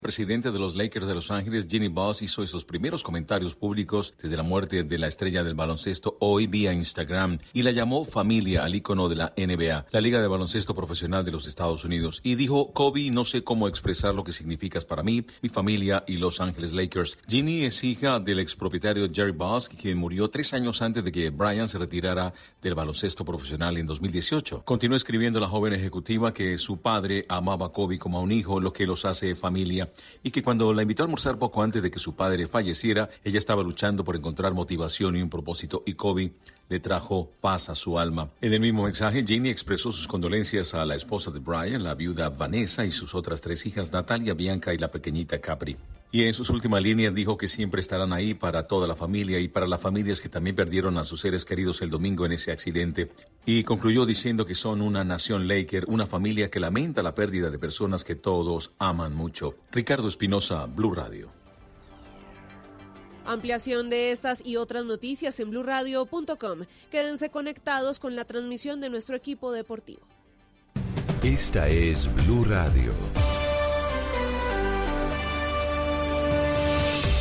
Presidente de los Lakers de Los Ángeles, Ginny Boss, hizo sus primeros comentarios públicos desde la muerte de la estrella del baloncesto hoy vía Instagram y la llamó familia al ícono de la NBA, la Liga de Baloncesto Profesional de los Estados Unidos. Y dijo, Kobe, no sé cómo expresar lo que significas para mí, mi familia y Los Ángeles Lakers. Ginny es hija del expropietario Jerry Boss, quien murió tres años antes de que Brian se retirara del baloncesto profesional en 2018. Continuó escribiendo la joven ejecutiva que su padre amaba a Kobe como a un hijo, lo que los hace familia y que cuando la invitó a almorzar poco antes de que su padre falleciera, ella estaba luchando por encontrar motivación y un propósito y Kobe le trajo paz a su alma. En el mismo mensaje, Jamie expresó sus condolencias a la esposa de Brian, la viuda Vanessa y sus otras tres hijas, Natalia, Bianca y la pequeñita Capri. Y en sus últimas líneas dijo que siempre estarán ahí para toda la familia y para las familias que también perdieron a sus seres queridos el domingo en ese accidente. Y concluyó diciendo que son una nación Laker, una familia que lamenta la pérdida de personas que todos aman mucho. Ricardo Espinosa, Blue Radio. Ampliación de estas y otras noticias en blurradio.com. Quédense conectados con la transmisión de nuestro equipo deportivo. Esta es Blue Radio.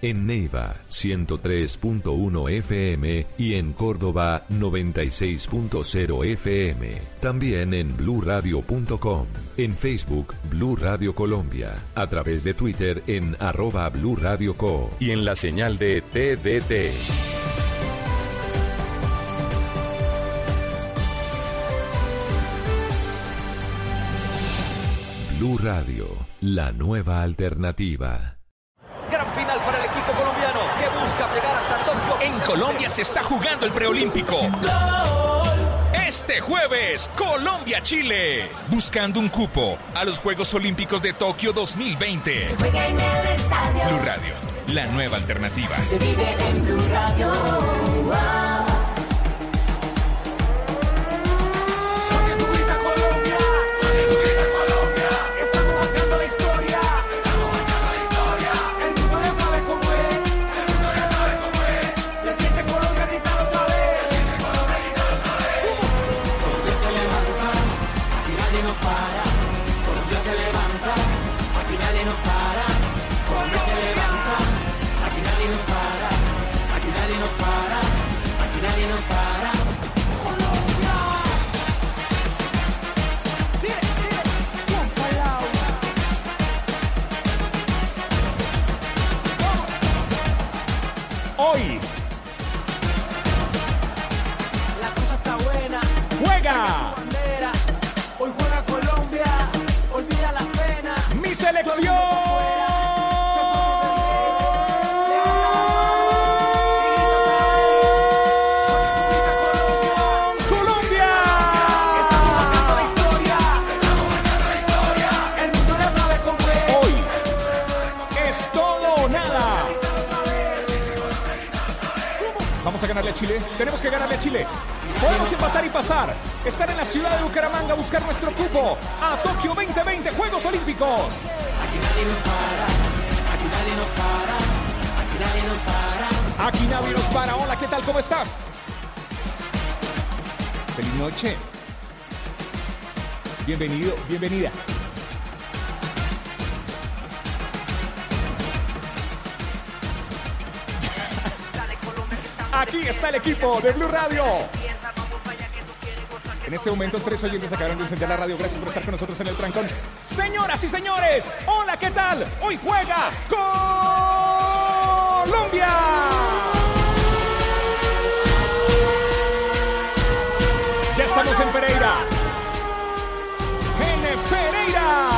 En Neiva 103.1 FM y en Córdoba 96.0 FM. También en bluradio.com. En Facebook Blue Radio Colombia. A través de Twitter en arroba Blue Radio Co. Y en la señal de TDT. Blue Radio, la nueva alternativa. Colombia se está jugando el preolímpico. Este jueves, Colombia-Chile. Buscando un cupo a los Juegos Olímpicos de Tokio 2020. Se juega en el estadio. Blue Radio, la nueva alternativa. Se vive en Blue Radio. Wow. Tenemos que ganarle a Chile. Podemos empatar y pasar. Estar en la ciudad de Bucaramanga a buscar nuestro cupo a Tokio 2020 Juegos Olímpicos. Aquí nadie nos para. Aquí nadie nos para. Aquí nadie nos para. Aquí nadie nos para. Hola, ¿qué tal? ¿Cómo estás? Feliz noche. Bienvenido, bienvenida. Aquí está el equipo de Blue Radio. En este momento, tres oyentes acabaron de encender la radio. Gracias por estar con nosotros en el trancón. Señoras y señores, hola, ¿qué tal? Hoy juega Colombia. Ya estamos en Pereira. En Pereira.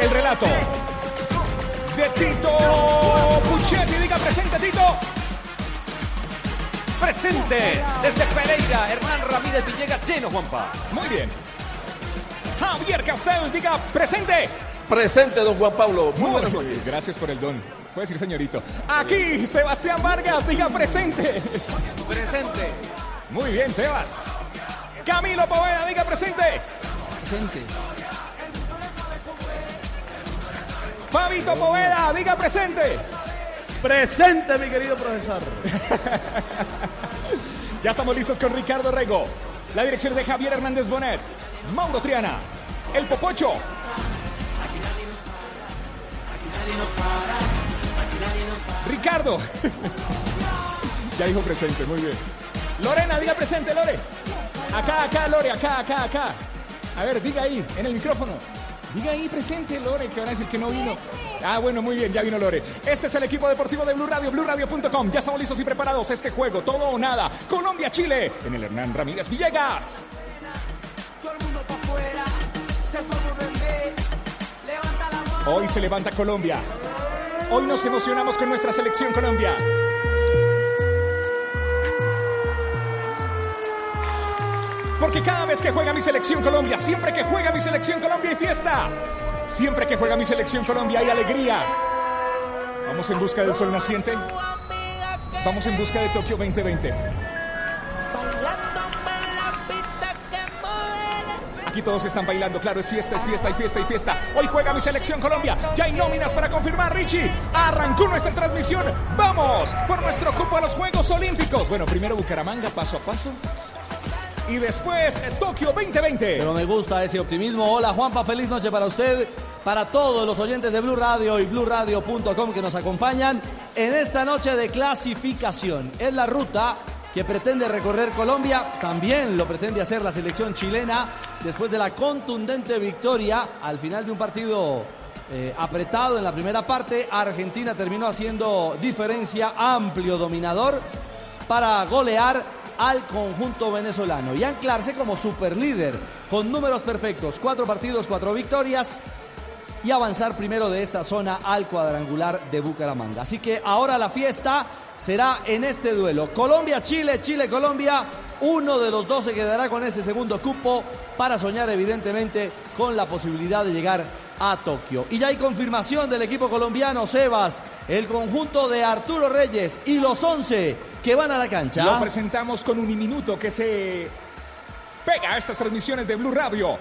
El relato de Tito Puchetti. Presente, Tito. Presente desde Pereira, Hernán Ramírez Villegas, lleno, Juanpa. Muy bien. Javier Castel, diga presente. Presente, don Juan Pablo. Muy Muy buenas bien, noches. Gracias por el don. Puede decir señorito. Aquí, Sebastián Vargas, diga presente. Presente. Muy bien, Sebas. Camilo Poveda, diga presente. Presente. Fabito Poveda, diga presente. Presente, mi querido profesor. Ya estamos listos con Ricardo Rego. La dirección de Javier Hernández Bonet. Mauro Triana. El Popocho. Ricardo. ya dijo presente, muy bien. Lorena, diga presente, Lore. Acá, acá, Lore, acá, acá, acá. A ver, diga ahí, en el micrófono. Diga ahí presente, Lore, que van a decir que no vino. Ah, bueno, muy bien, ya vino Lore. Este es el equipo deportivo de Blue Radio, BlueRadio.com. Ya estamos listos y preparados. Este juego, todo o nada. Colombia-Chile, en el Hernán Ramírez Villegas. Hoy se levanta Colombia. Hoy nos emocionamos con nuestra selección Colombia. Porque cada vez que juega mi selección Colombia, siempre que juega mi selección Colombia hay fiesta. Siempre que juega mi selección Colombia hay alegría. Vamos en busca del sol naciente. Vamos en busca de Tokio 2020. Aquí todos están bailando, claro, es fiesta, es fiesta, hay fiesta, hay fiesta. Hoy juega mi selección Colombia. Ya hay nóminas para confirmar, Richie. Arrancó nuestra transmisión. Vamos por nuestro cupo a los Juegos Olímpicos. Bueno, primero Bucaramanga, paso a paso. Y después Tokio 2020. Pero me gusta ese optimismo. Hola Juanpa, feliz noche para usted, para todos los oyentes de Blue Radio y BlueRadio.com que nos acompañan en esta noche de clasificación. Es la ruta que pretende recorrer Colombia, también lo pretende hacer la selección chilena después de la contundente victoria al final de un partido eh, apretado en la primera parte. Argentina terminó haciendo diferencia, amplio dominador para golear al conjunto venezolano y anclarse como superlíder con números perfectos, cuatro partidos, cuatro victorias y avanzar primero de esta zona al cuadrangular de Bucaramanga. Así que ahora la fiesta será en este duelo. Colombia-Chile, Chile-Colombia. Uno de los dos se quedará con ese segundo cupo para soñar evidentemente con la posibilidad de llegar a Tokio. Y ya hay confirmación del equipo colombiano, Sebas, el conjunto de Arturo Reyes y los 11 que van a la cancha. Lo presentamos con Uniminuto que se pega a estas transmisiones de Blue Radio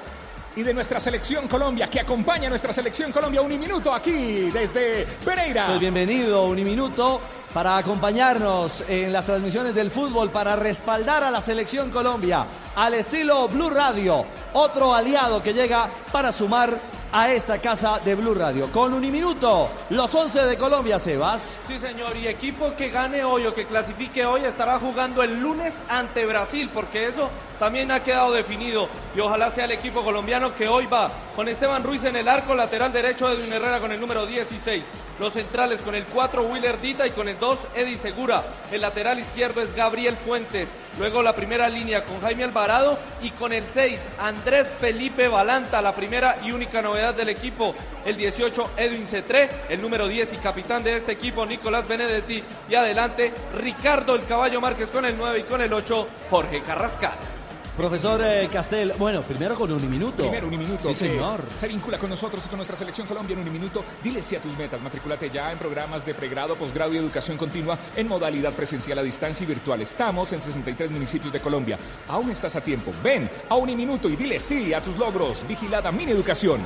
y de nuestra selección Colombia, que acompaña a nuestra selección Colombia. Uniminuto aquí desde Pereira. Pues bienvenido, Uniminuto, para acompañarnos en las transmisiones del fútbol, para respaldar a la selección Colombia, al estilo Blue Radio, otro aliado que llega para sumar a esta casa de Blue Radio. Con Uniminuto, los 11 de Colombia, Sebas. Sí, señor, y equipo que gane hoy o que clasifique hoy estará jugando el lunes ante Brasil, porque eso también ha quedado definido. Y ojalá sea el equipo colombiano que hoy va con Esteban Ruiz en el arco, lateral derecho Edwin Herrera con el número 16. Los centrales con el 4 Willer Dita y con el 2 Eddie Segura. El lateral izquierdo es Gabriel Fuentes. Luego la primera línea con Jaime Alvarado y con el 6 Andrés Felipe Balanta, la primera y única novedad del equipo. El 18 Edwin Cetré, el número 10 y capitán de este equipo Nicolás Benedetti. Y adelante Ricardo el Caballo Márquez con el 9 y con el 8 Jorge Carrascal. Profesor eh, Castel, bueno, primero con Uniminuto. Primero, Uniminuto. Sí, señor. Se vincula con nosotros y con nuestra selección Colombia en Uniminuto. Dile sí a tus metas. Matricúlate ya en programas de pregrado, posgrado y educación continua en modalidad presencial a distancia y virtual. Estamos en 63 municipios de Colombia. Aún estás a tiempo. Ven a Uniminuto y dile sí a tus logros. Vigilada Mini Educación.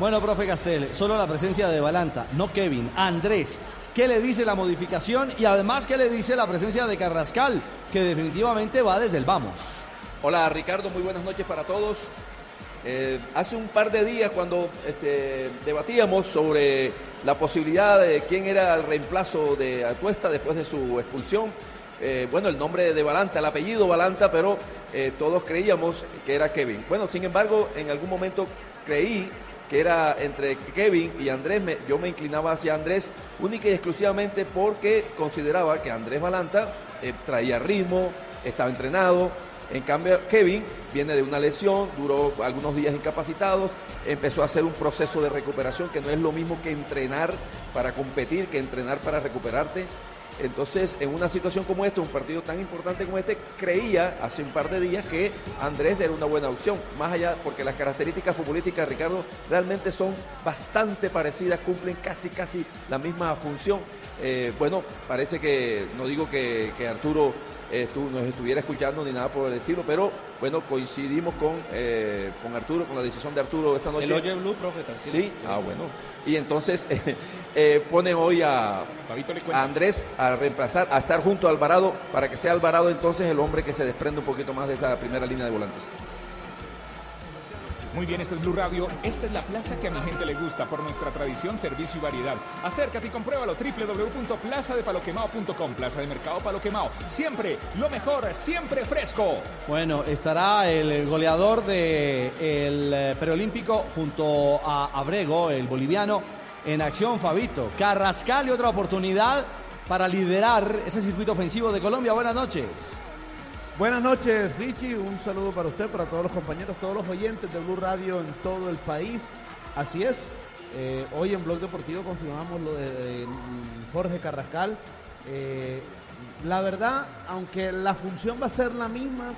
Bueno, profe Castel, solo la presencia de Balanta, no Kevin, Andrés. ¿Qué le dice la modificación? Y además, ¿qué le dice la presencia de Carrascal? Que definitivamente va desde el vamos. Hola Ricardo, muy buenas noches para todos. Eh, hace un par de días cuando este, debatíamos sobre la posibilidad de quién era el reemplazo de Atuesta después de su expulsión, eh, bueno, el nombre de Balanta, el apellido Balanta, pero eh, todos creíamos que era Kevin. Bueno, sin embargo, en algún momento creí que era entre Kevin y Andrés, yo me inclinaba hacia Andrés única y exclusivamente porque consideraba que Andrés Balanta traía ritmo, estaba entrenado. En cambio, Kevin viene de una lesión, duró algunos días incapacitados, empezó a hacer un proceso de recuperación que no es lo mismo que entrenar para competir, que entrenar para recuperarte. Entonces, en una situación como esta, un partido tan importante como este, creía hace un par de días que Andrés era una buena opción, más allá, porque las características futbolísticas de Ricardo realmente son bastante parecidas, cumplen casi, casi la misma función. Eh, bueno, parece que, no digo que, que Arturo estu- nos estuviera escuchando ni nada por el estilo, pero bueno, coincidimos con, eh, con Arturo, con la decisión de Arturo esta noche. El Oye Blue, profe, tranquilo. Sí, ah, bueno. Y entonces eh, pone hoy a, a Andrés a reemplazar, a estar junto a Alvarado, para que sea Alvarado entonces el hombre que se desprende un poquito más de esa primera línea de volantes. Muy bien, este es Blue Radio. Esta es la plaza que a mi gente le gusta por nuestra tradición, servicio y variedad. Acércate y compruébalo www.plazadepaloquemao.com. Plaza de Mercado Palo Quemao. Siempre lo mejor, siempre fresco. Bueno, estará el goleador del preolímpico junto a Abrego, el boliviano, en acción Fabito. Carrascal y otra oportunidad para liderar ese circuito ofensivo de Colombia. Buenas noches. Buenas noches, Richie. Un saludo para usted, para todos los compañeros, todos los oyentes de Blue Radio en todo el país. Así es. eh, hoy en Blog Deportivo confirmamos lo de eh, Jorge Carrascal. Eh, la verdad, aunque la función va a ser la misma,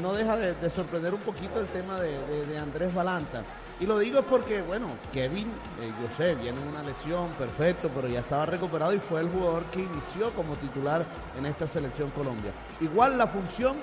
no deja de, de sorprender un poquito el tema de- de Andrés Balanta. Y lo digo porque, bueno, Kevin, eh, yo sé, viene una lesión, perfecto, pero ya estaba recuperado y fue el jugador que inició como titular en esta selección Colombia. Igual la función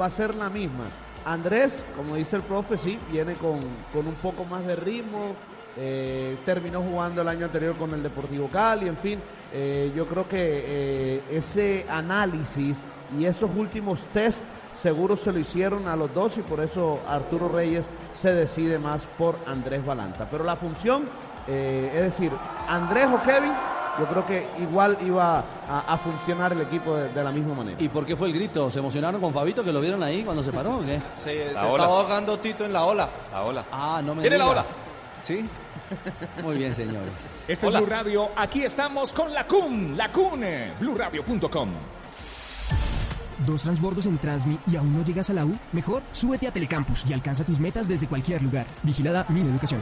va a ser la misma. Andrés, como dice el profe, sí, viene con, con un poco más de ritmo, eh, terminó jugando el año anterior con el Deportivo Cali, en fin, eh, yo creo que eh, ese análisis y esos últimos test seguro se lo hicieron a los dos y por eso Arturo Reyes se decide más por Andrés Balanta. Pero la función, eh, es decir, Andrés o Kevin, yo creo que igual iba a, a funcionar el equipo de, de la misma manera. ¿Y por qué fue el grito? ¿Se emocionaron con Fabito que lo vieron ahí cuando se paró o qué? Se, estaba ahogando Tito en la ola. La ola. Ah, no me ¿Viene la ola? ¿Sí? Muy bien, señores. Este es Blue Radio. Aquí estamos con la CUN, la CUN, BlueRadio.com. ¿Dos transbordos en Transmi y aún no llegas a la U? Mejor, súbete a Telecampus y alcanza tus metas desde cualquier lugar. Vigilada Min Educación.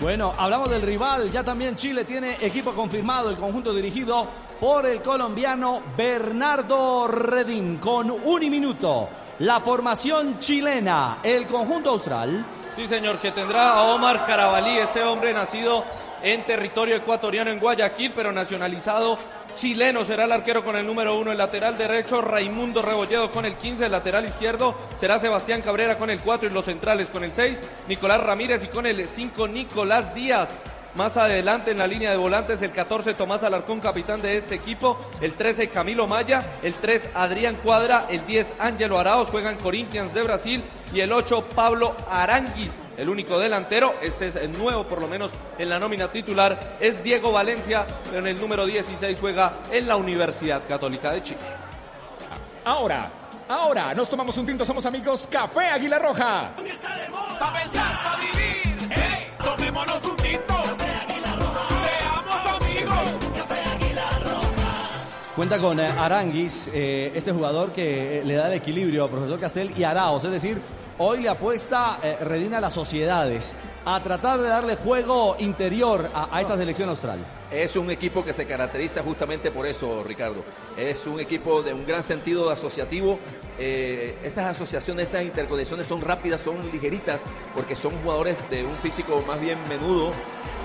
Bueno, hablamos del rival. Ya también Chile tiene equipo confirmado, el conjunto dirigido por el colombiano Bernardo Redín. Con un minuto, la formación chilena, el conjunto austral. Sí, señor, que tendrá a Omar Carabalí, ese hombre nacido en territorio ecuatoriano en Guayaquil, pero nacionalizado chileno. Será el arquero con el número uno, el lateral derecho, Raimundo Rebolledo con el 15, el lateral izquierdo será Sebastián Cabrera con el 4 y los centrales con el 6, Nicolás Ramírez y con el 5, Nicolás Díaz. Más adelante en la línea de volantes, el 14 Tomás Alarcón, capitán de este equipo, el 13 Camilo Maya, el 3 Adrián Cuadra, el 10 Ángelo Araos, juegan Corinthians de Brasil y el 8 Pablo Aranguis, el único delantero, este es el nuevo por lo menos en la nómina titular, es Diego Valencia, pero en el número 16 juega en la Universidad Católica de Chile. Ahora, ahora nos tomamos un tinto, somos amigos. Café Águila Roja. Pa' pensar, pa' vivir. Hey, tomémonos un tinto. Seamos amigos. Cuenta con eh, Aranguis, eh, este jugador que eh, le da el equilibrio a profesor Castel y Araos, es decir, hoy le apuesta eh, Redina a las sociedades a tratar de darle juego interior a, esta selección austral. Es un equipo que se caracteriza justamente por eso, Ricardo. Es un equipo de un gran sentido asociativo. Eh, estas asociaciones, estas interconexiones son rápidas, son ligeritas, porque son jugadores de un físico más bien menudo.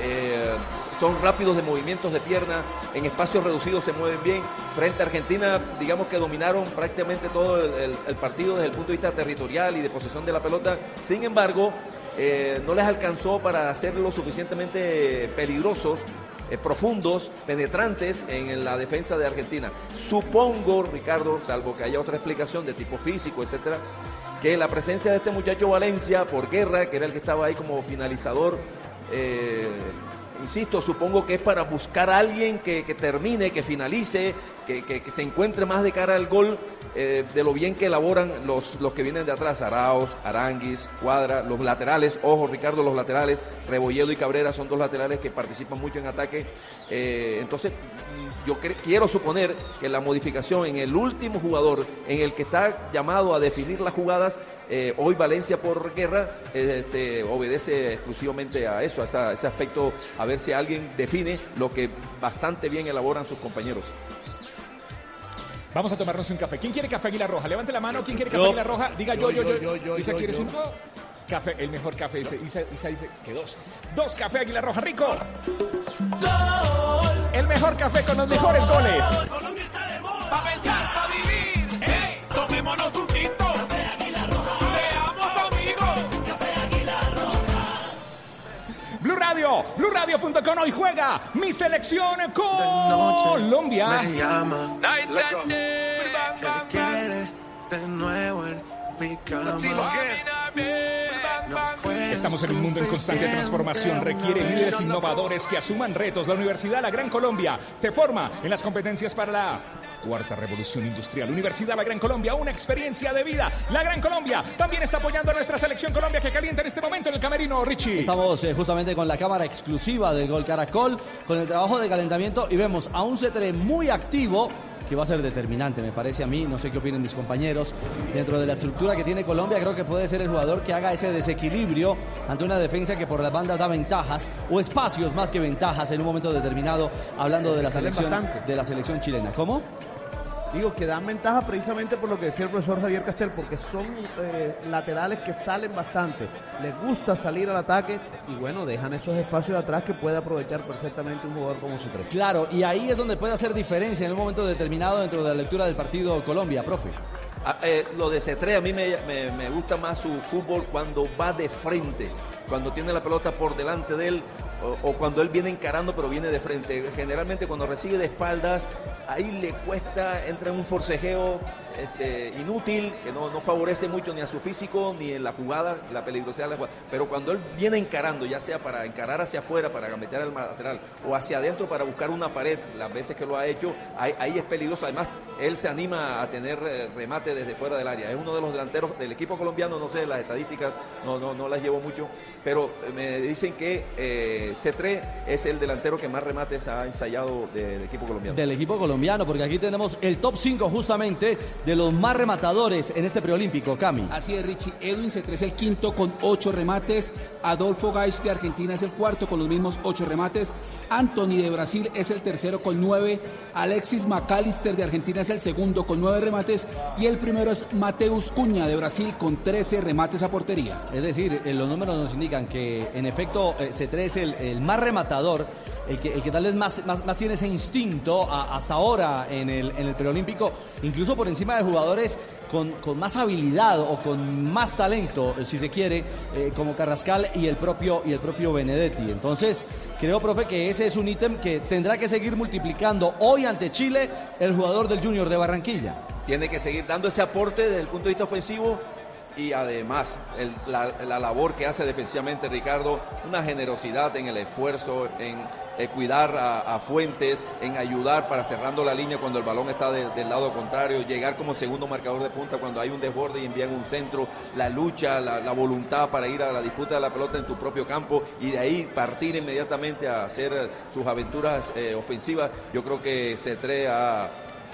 eh, son rápidos de movimientos de pierna, en espacios reducidos se mueven bien. Frente a Argentina, digamos que dominaron prácticamente todo el, partido desde el punto de vista territorial y de posesión de la pelota. Sin embargo, eh, no les alcanzó para hacerlo suficientemente peligrosos eh, profundos, penetrantes en la defensa de Argentina. Supongo, Ricardo, salvo que haya otra explicación de tipo físico, etcétera, que la presencia de este muchacho Valencia por guerra, que era el que estaba ahí como finalizador, eh, insisto, supongo que es para buscar a alguien que, termine, que finalice, que, se encuentre más de cara al gol eh, de lo bien que elaboran los, los que vienen de atrás, Araos, Aranguis, Cuadra, los laterales, ojo Ricardo, los laterales, Rebolledo y Cabrera son dos laterales que participan mucho en ataque. Eh, entonces, yo quiero suponer que la modificación en el último jugador, en el que está llamado a definir las jugadas, eh, hoy Valencia por guerra, eh, este, obedece exclusivamente a eso, a esa- ese aspecto, a ver si alguien define lo que bastante bien elaboran sus compañeros. Vamos a tomarnos un café. ¿Quién quiere café Águila Roja? Levante la mano. ¿Quién quiere café Yo. Águila Roja? Diga yo, yo, yo. Yo, yo, yo, Isa, ¿quieres yo. uno? Café, el mejor café. Dice, Isa, Isa dice que dos. Dos café Águila Roja, rico. El mejor café con los mejores goles. Pa' pensar, pa' vivir. Radio, BlueRadio.com hoy juega mi selección Colombia. Me llama. Que quiere de nuevo en mi cama. Estamos en un mundo en constante transformación. Requiere líderes innovadores que asuman retos. La Universidad La Gran Colombia te forma en las competencias para la cuarta revolución industrial. Universidad La Gran Colombia, una experiencia de vida. La Gran Colombia también está apoyando a nuestra selección Colombia que calienta en este momento en el camerino, Richie. Estamos eh, justamente con la cámara exclusiva del Gol Caracol, con el trabajo de calentamiento y vemos a un C3 muy activo que va a ser determinante, me parece a mí, no sé qué opinen mis compañeros. Dentro de la estructura que tiene Colombia, creo que puede ser el jugador que haga ese desequilibrio ante una defensa que por las bandas da ventajas o espacios más que ventajas en un momento determinado, hablando de la selección de la selección chilena. ¿Cómo? Digo que dan ventaja precisamente por lo que decía el profesor Javier Castel, porque son eh, laterales que salen bastante, les gusta salir al ataque y bueno, dejan esos espacios de atrás que puede aprovechar perfectamente un jugador como su tres. Claro, y ahí es donde puede hacer diferencia en un momento determinado dentro de la lectura del partido Colombia, profe. Ah, eh, lo de C3 a mí me, me- me gusta más su fútbol cuando va de frente, cuando tiene la pelota por delante de él o, cuando él viene encarando pero viene de frente. Generalmente cuando recibe de espaldas, ahí le cuesta, entra en un forcejeo este, inútil que no, no favorece mucho ni a su físico ni en la jugada, la peligrosidad de la jugada. Pero cuando él viene encarando, ya sea para encarar hacia afuera, para gambetear al lateral o hacia adentro para buscar una pared, las veces que lo ha hecho, ahí, ahí es peligroso. Además, él se anima a tener eh, remate desde fuera del área. Es uno de los delanteros del equipo colombiano, no sé, las estadísticas no, no, no las llevo mucho, pero eh, me dicen que eh, C3 es el delantero que más remates ha ensayado del equipo colombiano. Del equipo colombiano, porque aquí tenemos el top 5 justamente de los más rematadores en este preolímpico, Cami. Así es, Richie. Edwin C3 es el quinto con ocho remates. Adolfo Gais de Argentina es el cuarto con los mismos ocho remates. Anthony de Brasil es el tercero con nueve. Alexis McAllister de Argentina es el segundo con nueve remates. Y el primero es Mateus Cuña de Brasil con 13 remates a portería. Es decir, eh, los números nos indican que en efecto eh, C3 es el, el más rematador, el que, el que tal vez más, más, tiene ese instinto hasta ahora en el, en el preolímpico, incluso por encima de jugadores con, con más habilidad o con más talento, eh, si se quiere, eh, como Carrascal y el propio, y el propio Benedetti. Entonces, creo, profe, que ese es un ítem que tendrá que seguir multiplicando hoy ante Chile el jugador del Junior de Barranquilla. Tiene que seguir dando ese aporte desde el punto de vista ofensivo y además la, la labor que hace defensivamente Ricardo, una generosidad en el esfuerzo, en cuidar a, Fuentes, en ayudar para cerrando la línea cuando el balón está de- del lado contrario, llegar como segundo marcador de punta cuando hay un desborde y envían un centro, la lucha, la, voluntad para ir a la disputa de la pelota en tu propio campo y de ahí partir inmediatamente a hacer sus aventuras eh, ofensivas. Yo creo que C3 ha,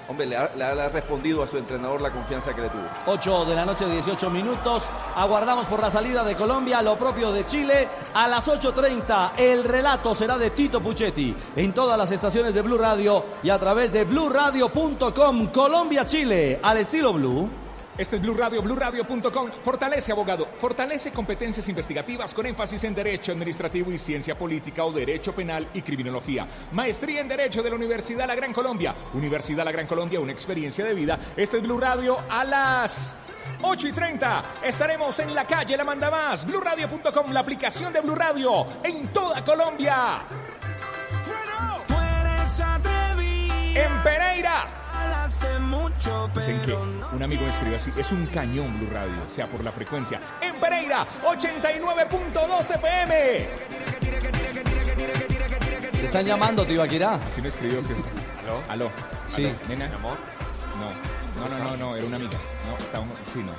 hombre, le ha- respondido a su entrenador la confianza que le tuvo. 8 de la noche, 18 minutos. Aguardamos por la salida de Colombia, lo propio de Chile. A las 8.30 el relato será de Tito Puchetti en todas las estaciones de Blue Radio y a través de bluradio.com Colombia-Chile al estilo Blue. Este es Blue Radio, BlueRadio.com. Fortalece abogado, fortalece competencias investigativas con énfasis en Derecho Administrativo y Ciencia Política o Derecho Penal y Criminología. Maestría en Derecho de la Universidad La Gran Colombia. Universidad La Gran Colombia, una experiencia de vida. Este es Blue Radio a las 8 y 30. Estaremos en la calle La Manda Más. BlueRadio.com, la aplicación de Blue Radio en toda Colombia. En Pereira. Dicen que un amigo me escribe así, es un cañón Blue Radio, sea por la frecuencia. En Pereira, 89.2 FM. Te están llamando, Tibaquirá. Así me escribió que... ¿Aló? ¿Aló? Sí. ¿Aló? ¿Nena? amor? No. No, no, no, no, era una amiga. No, está un... Sí, no, no.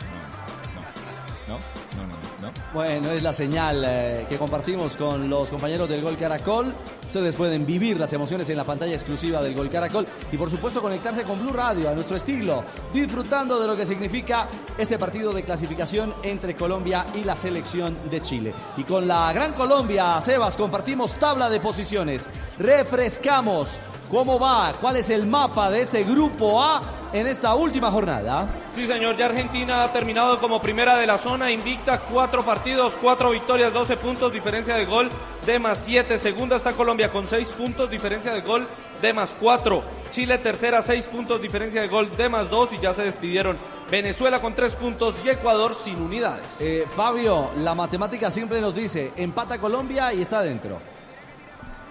No, no, no, no, no. Bueno, es la señal eh, que compartimos con los compañeros del Gol Caracol. Ustedes pueden vivir las emociones en la pantalla exclusiva del Gol Caracol y por supuesto conectarse con Blue Radio a nuestro estilo, disfrutando de lo que significa este partido de clasificación entre Colombia y la selección de Chile. Y con la Gran Colombia, Sebas, compartimos tabla de posiciones. Refrescamos cómo va, cuál es el mapa de este grupo A en esta última jornada. Sí, señor, ya Argentina ha terminado como primera de la zona, invicta cuatro partidos, cuatro victorias, 12 puntos, diferencia de gol de más 7. Segunda está Colombia con 6 puntos, diferencia de gol de más 4. Chile tercera, 6 puntos, diferencia de gol de más 2 y ya se despidieron. Venezuela con 3 puntos y Ecuador sin unidades. Eh, Fabio, la matemática siempre nos dice, empata Colombia y está dentro.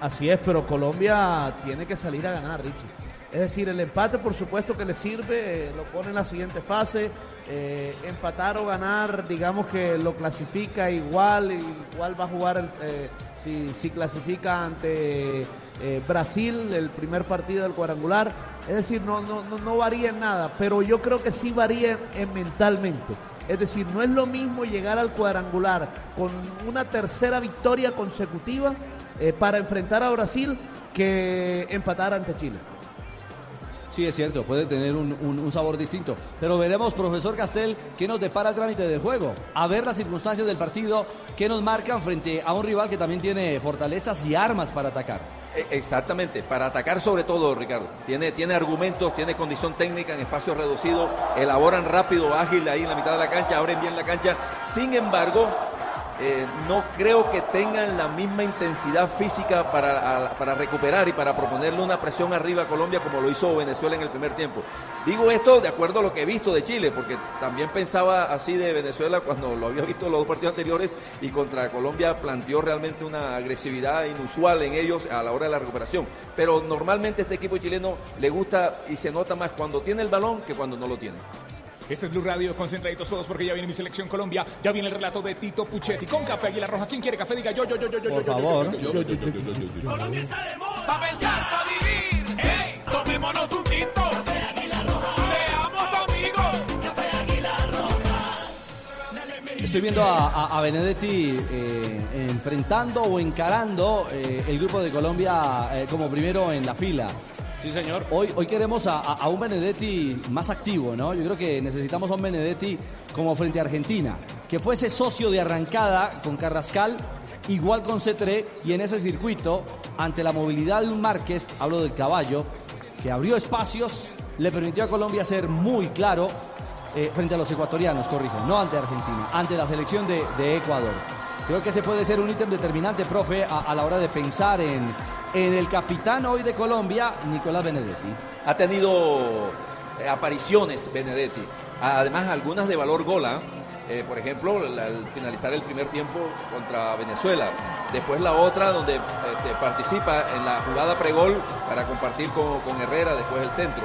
Así es, pero Colombia tiene que salir a ganar, Richie. Es decir, el empate por supuesto que le sirve, eh, lo pone en la siguiente fase. Eh, empatar o ganar, digamos que lo clasifica igual, igual va a jugar eh, si, si clasifica ante Brasil el primer partido del cuadrangular. Es decir, no, no, no, varía en nada, pero yo creo que sí varía en, en mentalmente. Es decir, no es lo mismo llegar al cuadrangular con una tercera victoria consecutiva para enfrentar a Brasil que empatar ante Chile. Sí, es cierto, puede tener un, sabor distinto. Pero veremos, profesor Castel, qué nos depara el trámite del juego. A ver las circunstancias del partido que nos marcan frente a un rival que también tiene fortalezas y armas para atacar. E- Exactamente, para atacar sobre todo, Ricardo. Tiene, tiene argumentos, tiene condición técnica en espacios reducidos, elaboran rápido, ágil ahí en la mitad de la cancha, abren bien la cancha. Sin embargo, eh, no creo que tengan la misma intensidad física para, para recuperar y para proponerle una presión arriba a Colombia como lo hizo Venezuela en el primer tiempo. Digo esto de acuerdo a lo que he visto de Chile, porque también pensaba así de Venezuela cuando lo había visto en los dos partidos anteriores y contra Colombia planteó realmente una agresividad inusual en ellos a la hora de la recuperación. Pero normalmente este equipo chileno le gusta y se nota más cuando tiene el balón que cuando no lo tiene. Este es Blue Radio, concentraditos todos porque ya viene mi selección Colombia. Ya viene el relato de Tito Puchetti con café Aguilar Roja. ¿Quién quiere café? Diga yo, yo, yo, yo, yo. Por favor. Colombia está de moda. Para pensar, para vivir. ¡Ey! Tomémonos un tinto. Café Aguilar Roja. Seamos amigos. Café Aguilar Roja. Estoy viendo a, Benedetti enfrentando o encarando el grupo de Colombia como primero en la fila. Sí, señor. Hoy, hoy queremos a, un Benedetti más activo, ¿no? Yo creo que necesitamos a un Benedetti como frente a Argentina, que fuese socio de arrancada con Carrascal, igual con C3, y en ese circuito, ante la movilidad de un Márquez, hablo del caballo, que abrió espacios, le permitió a Colombia ser muy claro eh, frente a los ecuatorianos, corrijo, no ante Argentina, ante la selección de, Ecuador. Creo que ese puede ser un ítem determinante, profe, a la hora de pensar en, en el capitán hoy de Colombia, Nicolás Benedetti. Ha tenido eh, apariciones Benedetti, además algunas de valor gola. eh, por ejemplo, al al finalizar el primer tiempo contra Venezuela. Después la otra donde este, participa en la jugada pregol para compartir con, con Herrera después el centro.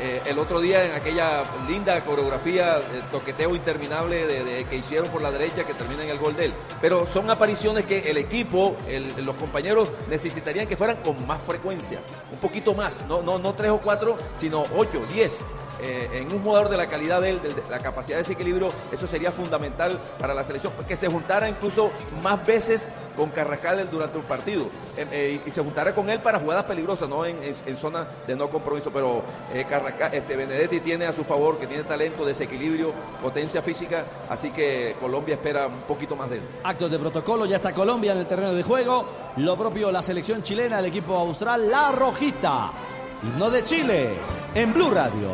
Eh, el otro día en aquella linda coreografía, el toqueteo interminable que hicieron por la derecha que termina en el gol de él. Pero son apariciones que el equipo, los compañeros necesitarían que fueran con más frecuencia, un poquito más, no, no, no tres o cuatro, sino ocho, diez. Eh, en un jugador de la calidad de él, de, la capacidad de ese equilibrio, eso sería fundamental para la selección, que se juntara incluso más veces con Carrascal durante un partido eh, eh, y se juntara con él para jugadas peligrosas, no en, en- en zona de no compromiso, pero eh, Carrascal, este, Benedetti tiene a su favor que tiene talento, desequilibrio, potencia física, así que Colombia espera un poquito más de él. Actos de protocolo, ya está Colombia en el terreno de juego. Lo propio la selección chilena, el equipo austral, la Rojita. Himno de Chile en Blue Radio.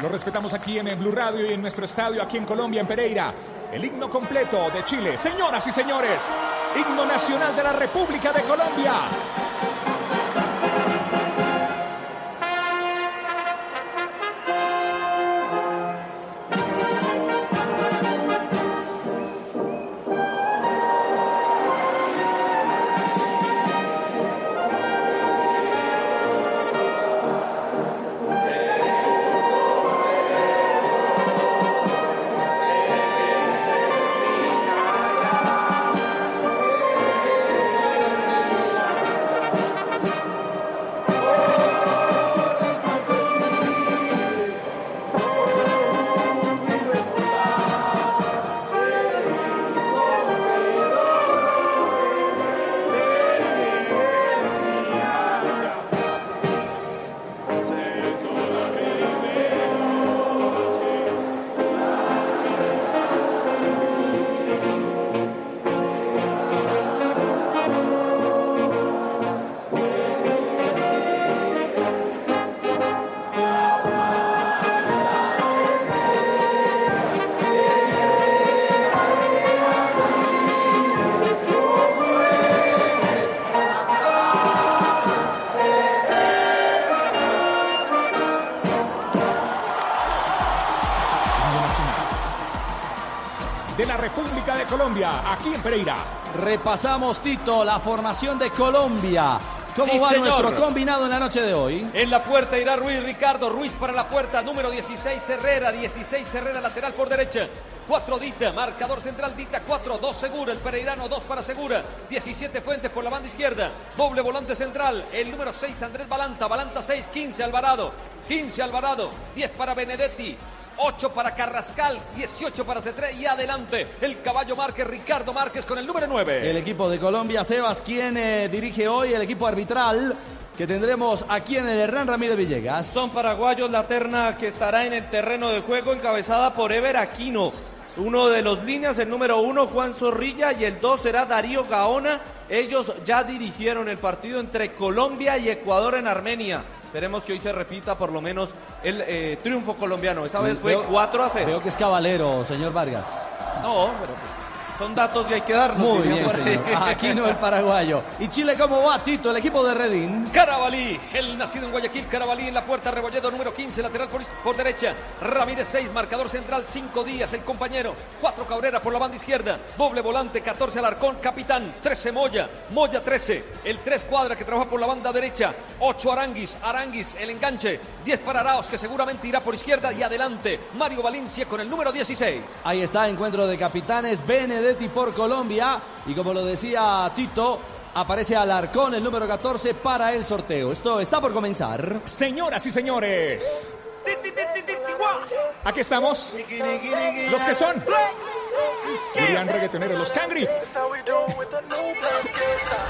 Lo respetamos aquí en Blue Radio y en nuestro estadio aquí en Colombia, en Pereira. El himno completo de Chile. Señoras y señores, himno nacional de la República de Colombia. Aquí en Pereira. Repasamos, Tito, la formación de Colombia. ¿Cómo Sí, va señor. nuestro combinado en la noche de hoy? En la puerta irá Ruiz Ricardo. Ruiz para la puerta. Número 16 Herrera. 16 Herrera lateral por derecha. 4 Dita. Marcador central Dita 4. 2 Segura. El Pereirano 2 para Segura. 17 Fuentes por la banda izquierda. Doble volante central. El número 6 Andrés Balanta. Balanta 6. 15 Alvarado. 15 Alvarado. 10 para Benedetti. 8 para Carrascal, 18 para Cetré y adelante el caballo Márquez, Ricardo Márquez con el número 9. El equipo de Colombia, Sebas, quien eh, dirige hoy el equipo arbitral que tendremos aquí en el Hernán Ramírez Villegas. Son paraguayos la terna que estará en el terreno de juego encabezada por Ever Aquino. Uno de los líneas, el número uno, Juan Zorrilla, y el dos será Darío Gaona. Ellos ya dirigieron el partido entre Colombia y Ecuador en Armenia. Esperemos que hoy se repita por lo menos el eh, triunfo colombiano. Esa vez fue Veo- 4 a 0. Veo que es caballero, señor Vargas. No, pero pues, son datos y hay que darlos. Muy bien, señor. Aquí no el paraguayo. ¿Y Chile cómo va, Tito, el equipo de Redín? Carabalí, el nacido en Guayaquil, Carabalí en la puerta, Rebolledo número 15, lateral por, por derecha, Ramírez 6, marcador central 5 días, el compañero, 4 Cabrera por la banda izquierda, doble volante 14 Alarcón, capitán, 13 Moya, Moya 13, el 3 Cuadra que trabaja por la banda derecha, 8 Aranguis, Aranguis el enganche, 10 para Araos que seguramente irá por izquierda y adelante, Mario Valencia con el número 16. Ahí está, encuentro de capitanes, Benedetti por Colombia. Y como lo decía Tito, aparece Alarcón, el número 14, para el sorteo. Esto está por comenzar. Señoras y señores, aquí estamos. Los que son. Dirían reggaetoneros, los Cangri.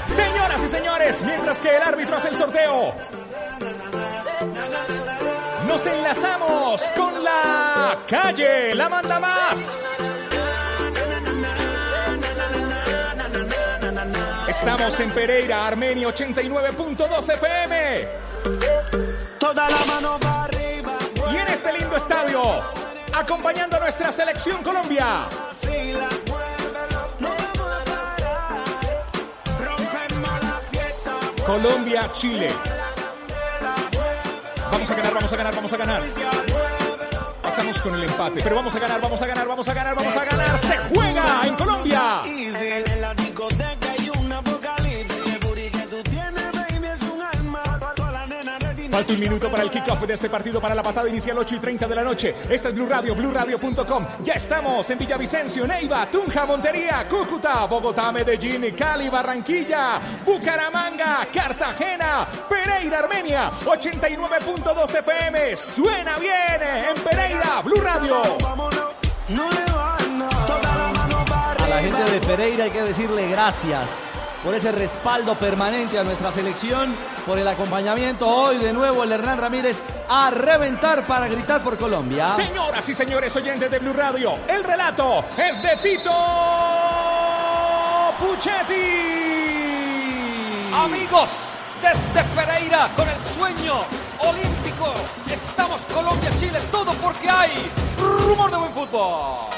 Señoras y señores, mientras que el árbitro hace el sorteo, nos enlazamos con la calle, la manda más. Estamos en Pereira, Armenia 89.2 FM. Toda la mano para arriba. Y en este lindo estadio, acompañando a nuestra selección Colombia. Colombia, Chile. Vamos a ganar, vamos a ganar, vamos a ganar. Pasamos con el empate, pero vamos a ganar, vamos a ganar, vamos a ganar, vamos a ganar. Se juega en Colombia. Falta un minuto para el kickoff de este partido para la patada inicial 8 y 30 de la noche. Esta es Blue Radio, BlueRadio.com. Ya estamos en Villavicencio, Neiva, Tunja, Montería, Cúcuta, Bogotá, Medellín, Cali, Barranquilla, Bucaramanga, Cartagena, Pereira, Armenia, 89.2 FM. Suena bien en Pereira, Blue Radio. No le van a. Toda la mano para arriba. la gente de Pereira hay que decirle gracias por ese respaldo permanente a nuestra selección, por el acompañamiento. Hoy de nuevo el Hernán Ramírez a reventar para gritar por Colombia. Señoras y señores oyentes de Blue Radio, el relato es de Tito Puchetti. Amigos, desde Pereira con el sueño olímpico. Estamos Colombia-Chile, todo porque hay rumor de buen fútbol.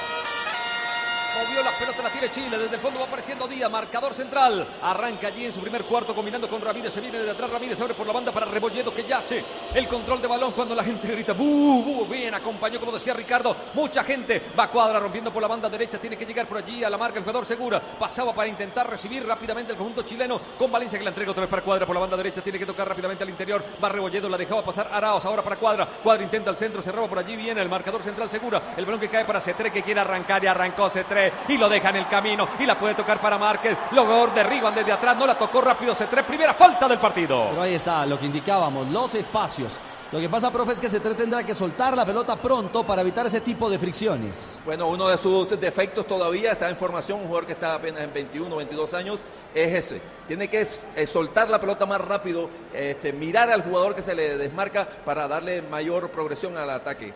Movió la pelota, la tiene Chile. Desde el fondo va apareciendo Díaz, marcador central. Arranca allí en su primer cuarto combinando con Ramírez. Se viene de atrás Ramírez, abre por la banda para Rebolledo que yace el control de balón cuando la gente grita ¡Bu! Bien, acompañó como decía Ricardo. Mucha gente va cuadra rompiendo por la banda derecha. Tiene que llegar por allí a la marca el jugador segura. Pasaba para intentar recibir rápidamente el conjunto chileno con Valencia que la entrega otra vez para cuadra por la banda derecha. Tiene que tocar rápidamente al interior. Va Rebolledo, la dejaba pasar Araos ahora para cuadra. Cuadra intenta al centro, se roba por allí. Viene el marcador central segura. El balón que cae para Cetré que quiere arrancar y arrancó Cetré y lo deja en el camino y la puede tocar para Márquez. Luego derriban desde atrás, no la tocó rápido Cetré. Primera falta del partido. Pero ahí está lo que indicábamos, los espacios. Lo que pasa, profe, es que Cetré tendrá que soltar la pelota pronto para evitar ese tipo de fricciones. Bueno, uno de sus defectos todavía está en formación, un jugador que está apenas en 21, 22 años, es ese. Tiene que eh, soltar la pelota más rápido, este, mirar al jugador que se le desmarca para darle mayor progresión al ataque.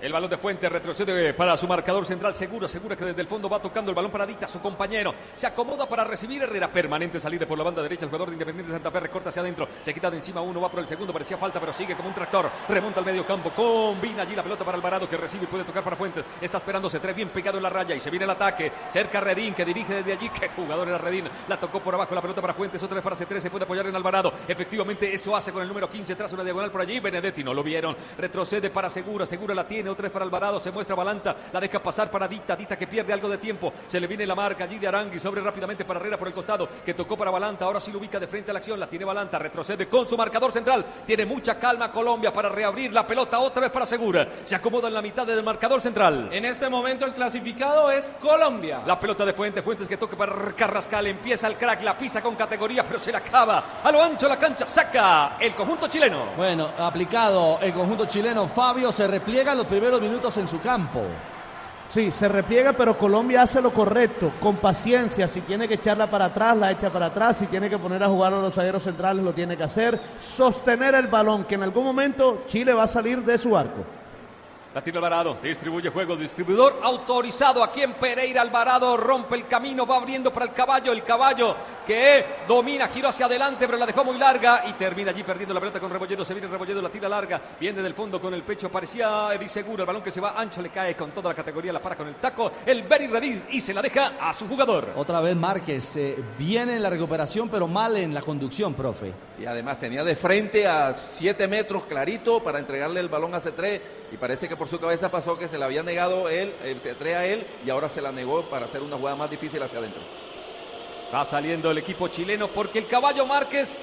El balón de Fuente retrocede para su marcador central. Segura, segura que desde el fondo va tocando el balón para Dita, su compañero. Se acomoda para recibir Herrera. Permanente salida por la banda derecha. El jugador de Independiente Santa Fe recorta hacia adentro. Se quita de encima uno, va por el segundo. Parecía falta, pero sigue como un tractor. Remonta al medio campo. Combina allí la pelota para Alvarado que recibe y puede tocar para Fuentes. Está esperando Cetré bien pegado en la raya y se viene el ataque. Cerca Redín que dirige desde allí. Qué jugador era Redín. La tocó por abajo la pelota para Fuentes. Otra vez para Cetré. Se puede apoyar en Alvarado. Efectivamente, eso hace con el número 15. Tras una diagonal por allí. Benedetti no lo vieron. Retrocede para Segura. Segura la tiene. Otra vez para Alvarado. Se muestra Balanta. La deja pasar para Dita. Dita que pierde algo de tiempo. Se le viene la marca allí de Arangui. Sobre rápidamente para Herrera por el costado. Que tocó para Balanta. Ahora sí lo ubica de frente a la acción. La tiene Balanta. Retrocede con su marcador central. Tiene mucha calma Colombia para reabrir la pelota otra vez para Segura. Se acomoda en la mitad del marcador central. En este momento el clasificado es Colombia. La pelota de Fuentes, Fuentes que toca para Carrascal, empieza el crack, la pisa con categoría, pero se la acaba. A lo ancho la cancha, saca el conjunto chileno. Bueno, aplicado el conjunto chileno, Fabio se repliega los primeros minutos en su campo. Sí, se repliega, pero Colombia hace lo correcto, con paciencia. Si tiene que echarla para atrás, la echa para atrás. Si tiene que poner a jugar a los zagueros centrales, lo tiene que hacer. Sostener el balón, que en algún momento Chile va a salir de su arco. La tiene Alvarado, distribuye juego, distribuidor autorizado aquí en Pereira. Alvarado rompe el camino, va abriendo para el caballo. El caballo que domina, giró hacia adelante, pero la dejó muy larga y termina allí perdiendo la pelota con Rebolledo. Se viene Rebolledo, la tira larga, viene del fondo con el pecho. Parecía Eddie Segura, el balón que se va ancho, le cae con toda la categoría, la para con el taco. El Beri Redín y se la deja a su jugador. Otra vez Márquez, eh, viene en la recuperación, pero mal en la conducción, profe. Y además tenía de frente a 7 metros clarito para entregarle el balón a C3 y parece que por su cabeza pasó que se le había negado él, el C3 a él y ahora se la negó para hacer una jugada más difícil hacia adentro. Va saliendo el equipo chileno porque el caballo Márquez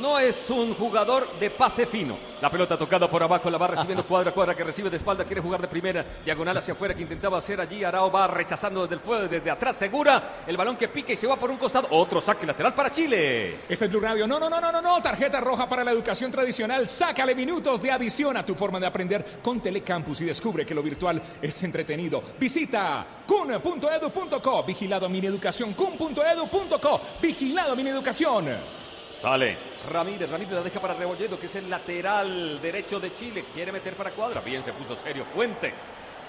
no es un jugador de pase fino. La pelota tocada por abajo, la va recibiendo cuadra, cuadra que recibe de espalda, quiere jugar de primera, diagonal hacia afuera que intentaba hacer allí. Arao va rechazando desde el fuego, desde atrás, segura. El balón que pica y se va por un costado. Otro saque lateral para Chile. Este es Blue Radio. No, no, no, no, no, no. Tarjeta roja para la educación tradicional. Sácale minutos de adición a tu forma de aprender con Telecampus y descubre que lo virtual es entretenido. Visita kun.edu.co. Vigilado Mineducación. kun.edu.co. Vigilado Mineducación. Sale Ramírez, Ramírez la deja para Rebolledo, que es el lateral derecho de Chile. Quiere meter para cuadra. Bien, se puso serio. Fuente.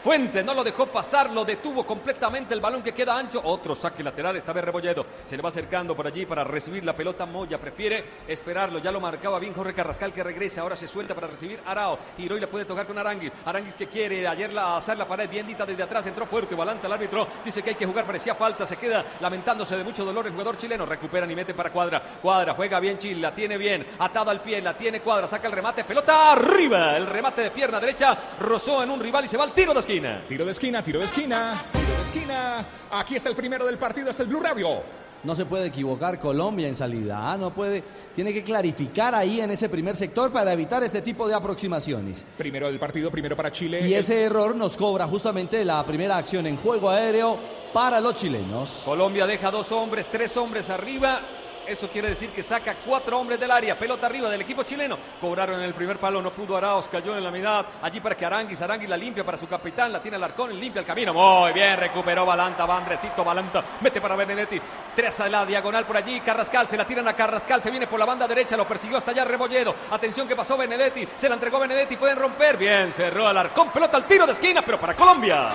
Fuente no lo dejó pasar, lo detuvo completamente el balón que queda ancho. Otro saque lateral, esta vez Rebolledo. Se le va acercando por allí para recibir la pelota. Moya prefiere esperarlo. Ya lo marcaba bien Jorge Carrascal que regresa. Ahora se suelta para recibir Arao. Giró y le puede tocar con Aranguis. Aranguis que quiere ayer la, hacer la pared bien dita desde atrás. Entró fuerte, balanta el árbitro. Dice que hay que jugar, parecía falta. Se queda lamentándose de mucho dolor el jugador chileno. Recuperan y mete para cuadra. Cuadra, juega bien Chile, la tiene bien. Atada al pie, la tiene cuadra. Saca el remate. Pelota arriba. El remate de pierna derecha. Rozó en un rival y se va al tiro de esquina. Tiro de esquina, tiro de esquina, tiro de esquina. Aquí está el primero del partido, este es el Blue Radio. No se puede equivocar Colombia en salida, ¿ah? no puede, tiene que clarificar ahí en ese primer sector para evitar este tipo de aproximaciones. Primero del partido, primero para Chile. Y ese error nos cobra justamente la primera acción en juego aéreo para los chilenos. Colombia deja dos hombres, tres hombres arriba Eso quiere decir que saca cuatro hombres del área. Pelota arriba del equipo chileno. Cobraron en el primer palo, no pudo Araos, cayó en la mitad. Allí para que Aranguis, Aranguis la limpia para su capitán. La tiene Alarcón, limpia el camino. Muy bien, recuperó Balanta, va Andresito Balanta. Mete para Benedetti. Tres a la diagonal por allí. Carrascal, se la tiran a Carrascal. Se viene por la banda derecha, lo persiguió hasta allá Rebolledo. Atención que pasó Benedetti. Se la entregó Benedetti, pueden romper. Bien, cerró Alarcón. Pelota al tiro de esquina, pero para Colombia.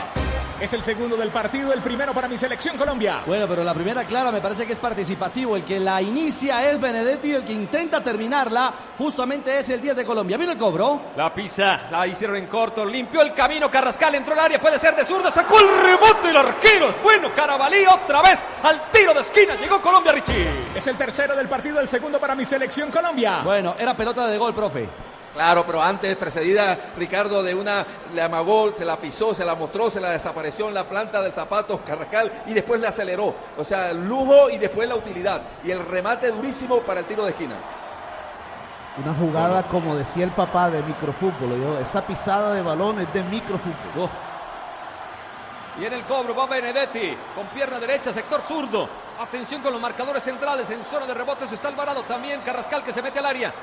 Es el segundo del partido, el primero para mi selección Colombia. Bueno, pero la primera clara me parece que es participativo. El que la inicia es Benedetti, el que intenta terminarla justamente es el 10 de Colombia. Vino el cobro. La pisa, la hicieron en corto, limpió el camino, Carrascal entró al área, puede ser de zurda, sacó el rebote el arquero. es Bueno, Carabalí otra vez al tiro de esquina, llegó Colombia Richie. Es el tercero del partido, el segundo para mi selección Colombia. Bueno, era pelota de gol, profe. Claro, pero antes precedida Ricardo de una, le amagó, se la pisó, se la mostró, se la desapareció en la planta del zapato Carrascal y después le aceleró. O sea, el lujo y después la utilidad. Y el remate durísimo para el tiro de esquina. Una jugada, como decía el papá, de microfútbol. yo, esa pisada de balón es de microfútbol. Y en el cobro va Benedetti con pierna derecha, sector zurdo. Atención con los marcadores centrales. En zona de rebotes está Alvarado también. Carrascal que se mete al área.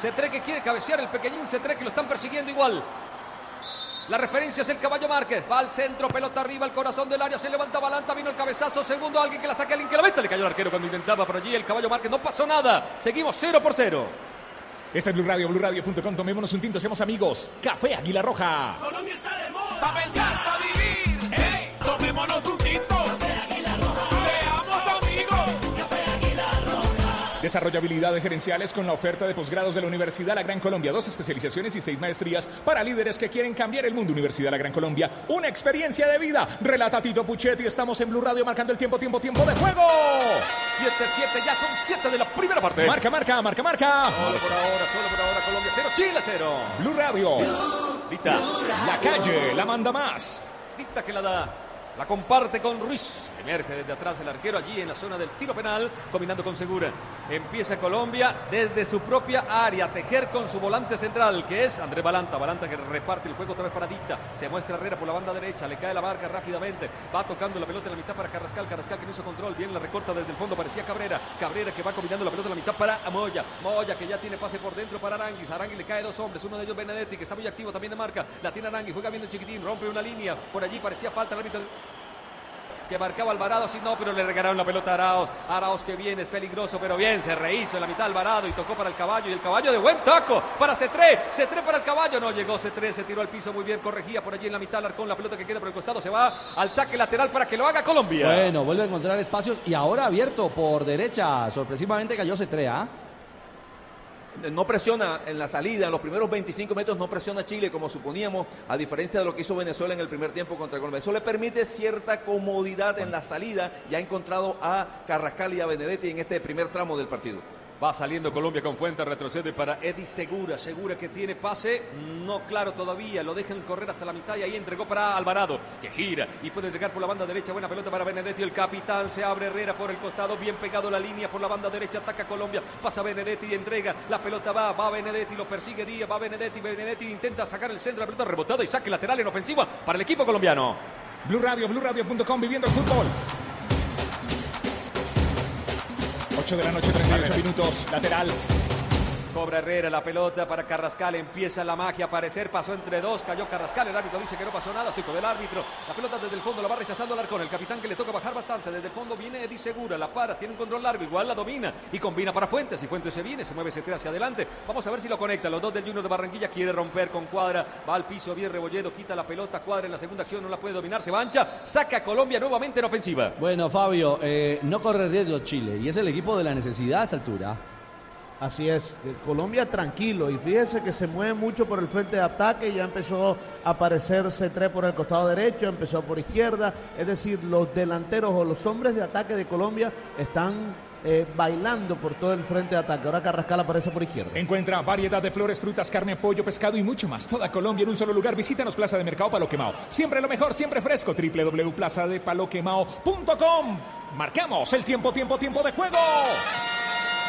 Cetré que quiere cabecear el pequeñín Cetré que lo están persiguiendo igual. La referencia es el caballo Márquez. Va al centro, pelota arriba, el corazón del área. Se levanta Balanta, vino el cabezazo. Segundo, alguien que la saque, alguien que la meta. Le cayó el arquero cuando intentaba por allí. El caballo Márquez no pasó nada. Seguimos 0 por 0. Este es Blue Radio, BlueRadio.com. Tomémonos un tinto, seamos amigos. Café Águila Roja. Colombia está de moda. Pa' pensar, pa' vivir. Desarrolla habilidades gerenciales con la oferta de posgrados de la Universidad La Gran Colombia. Dos especializaciones y seis maestrías para líderes que quieren cambiar el mundo. Universidad La Gran Colombia. Una experiencia de vida. Relata Tito Puchetti. Estamos en Blue Radio marcando el tiempo, tiempo, tiempo de juego. 7-7, ya son 7 de la primera parte. Marca, marca, marca, marca. Solo por ahora, solo por ahora, Colombia 0, Chile 0. Blue Radio. Dita. La calle la manda más. Dita que la da. La comparte con Ruiz. Emerge desde atrás el arquero allí en la zona del tiro penal, combinando con Segura. Empieza Colombia desde su propia área, tejer con su volante central, que es Andrés Balanta. Balanta que reparte el juego otra vez para Dicta. Se muestra Herrera por la banda derecha, le cae la marca rápidamente. Va tocando la pelota en la mitad para Carrascal. Carrascal que no hizo control, bien la recorta desde el fondo, parecía Cabrera. Cabrera que va combinando la pelota en la mitad para Moya. Moya que ya tiene pase por dentro para Aranguis. Aranguis le cae dos hombres, uno de ellos Benedetti, que está muy activo también de marca. La tiene Aranguis, juega bien el chiquitín, rompe una línea. Por allí parecía falta el árbitro que marcaba Alvarado, sí, no, pero le regalaron la pelota a Araos. Araos que viene, es peligroso, pero bien, se rehizo en la mitad Alvarado y tocó para el caballo. Y el caballo de buen taco para Cetré. Cetré para el caballo. No llegó Cetré, se tiró al piso muy bien, corregía por allí en la mitad Alarcón. La pelota que queda por el costado se va al saque lateral para que lo haga Colombia. Bueno, vuelve a encontrar espacios y ahora abierto por derecha. Sorpresivamente cayó Cetré, ¿ah? No presiona en la salida, en los primeros 25 metros no presiona Chile como suponíamos, a diferencia de lo que hizo Venezuela en el primer tiempo contra Colombia. Eso le permite cierta comodidad en la salida y ha encontrado a Carrascal y a Benedetti en este primer tramo del partido. Va saliendo Colombia con Fuente, retrocede para Eddie Segura. Segura que tiene pase, no claro todavía. Lo dejan correr hasta la mitad y ahí entregó para Alvarado, que gira y puede entregar por la banda derecha. Buena pelota para Benedetti. El capitán se abre Herrera por el costado, bien pegado la línea por la banda derecha. Ataca Colombia, pasa Benedetti y entrega. La pelota va, va Benedetti, lo persigue Díaz, va Benedetti. Benedetti intenta sacar el centro, la pelota rebotada y saque lateral en ofensiva para el equipo colombiano. Blue Radio, BlueRadio.com, viviendo el fútbol. 8 de la noche, 38 minutos, lateral. Cobra Herrera la pelota para Carrascal. Empieza la magia a aparecer. Pasó entre dos. Cayó Carrascal. El árbitro dice que no pasó nada. Estoy con el árbitro. La pelota desde el fondo la va rechazando Alarcón. El capitán que le toca bajar bastante. Desde el fondo viene Eddie Segura. La para. Tiene un control largo. Igual la domina. Y combina para Fuentes. Y Fuentes se viene. Se mueve, se tira hacia adelante. Vamos a ver si lo conecta. Los dos del Junior de Barranquilla. Quiere romper con Cuadra. Va al piso. Bien Rebolledo. Quita la pelota. Cuadra en la segunda acción. No la puede dominar. Se mancha. Saca a Colombia nuevamente en ofensiva. Bueno, Fabio, eh, no corre riesgo Chile. Y es el equipo de la necesidad a esta altura. Así es, Colombia tranquilo y fíjese que se mueve mucho por el frente de ataque, ya empezó a aparecer C3 por el costado derecho, empezó por izquierda, es decir, los delanteros o los hombres de ataque de Colombia están eh, bailando por todo el frente de ataque. Ahora Carrascal aparece por izquierda. Encuentra variedad de flores, frutas, carne, pollo, pescado y mucho más. Toda Colombia en un solo lugar. Visítanos Plaza de Mercado Palo Quemao. Siempre lo mejor, siempre fresco. www.plazadepaloquemao.com. Marcamos el tiempo, tiempo, tiempo de juego.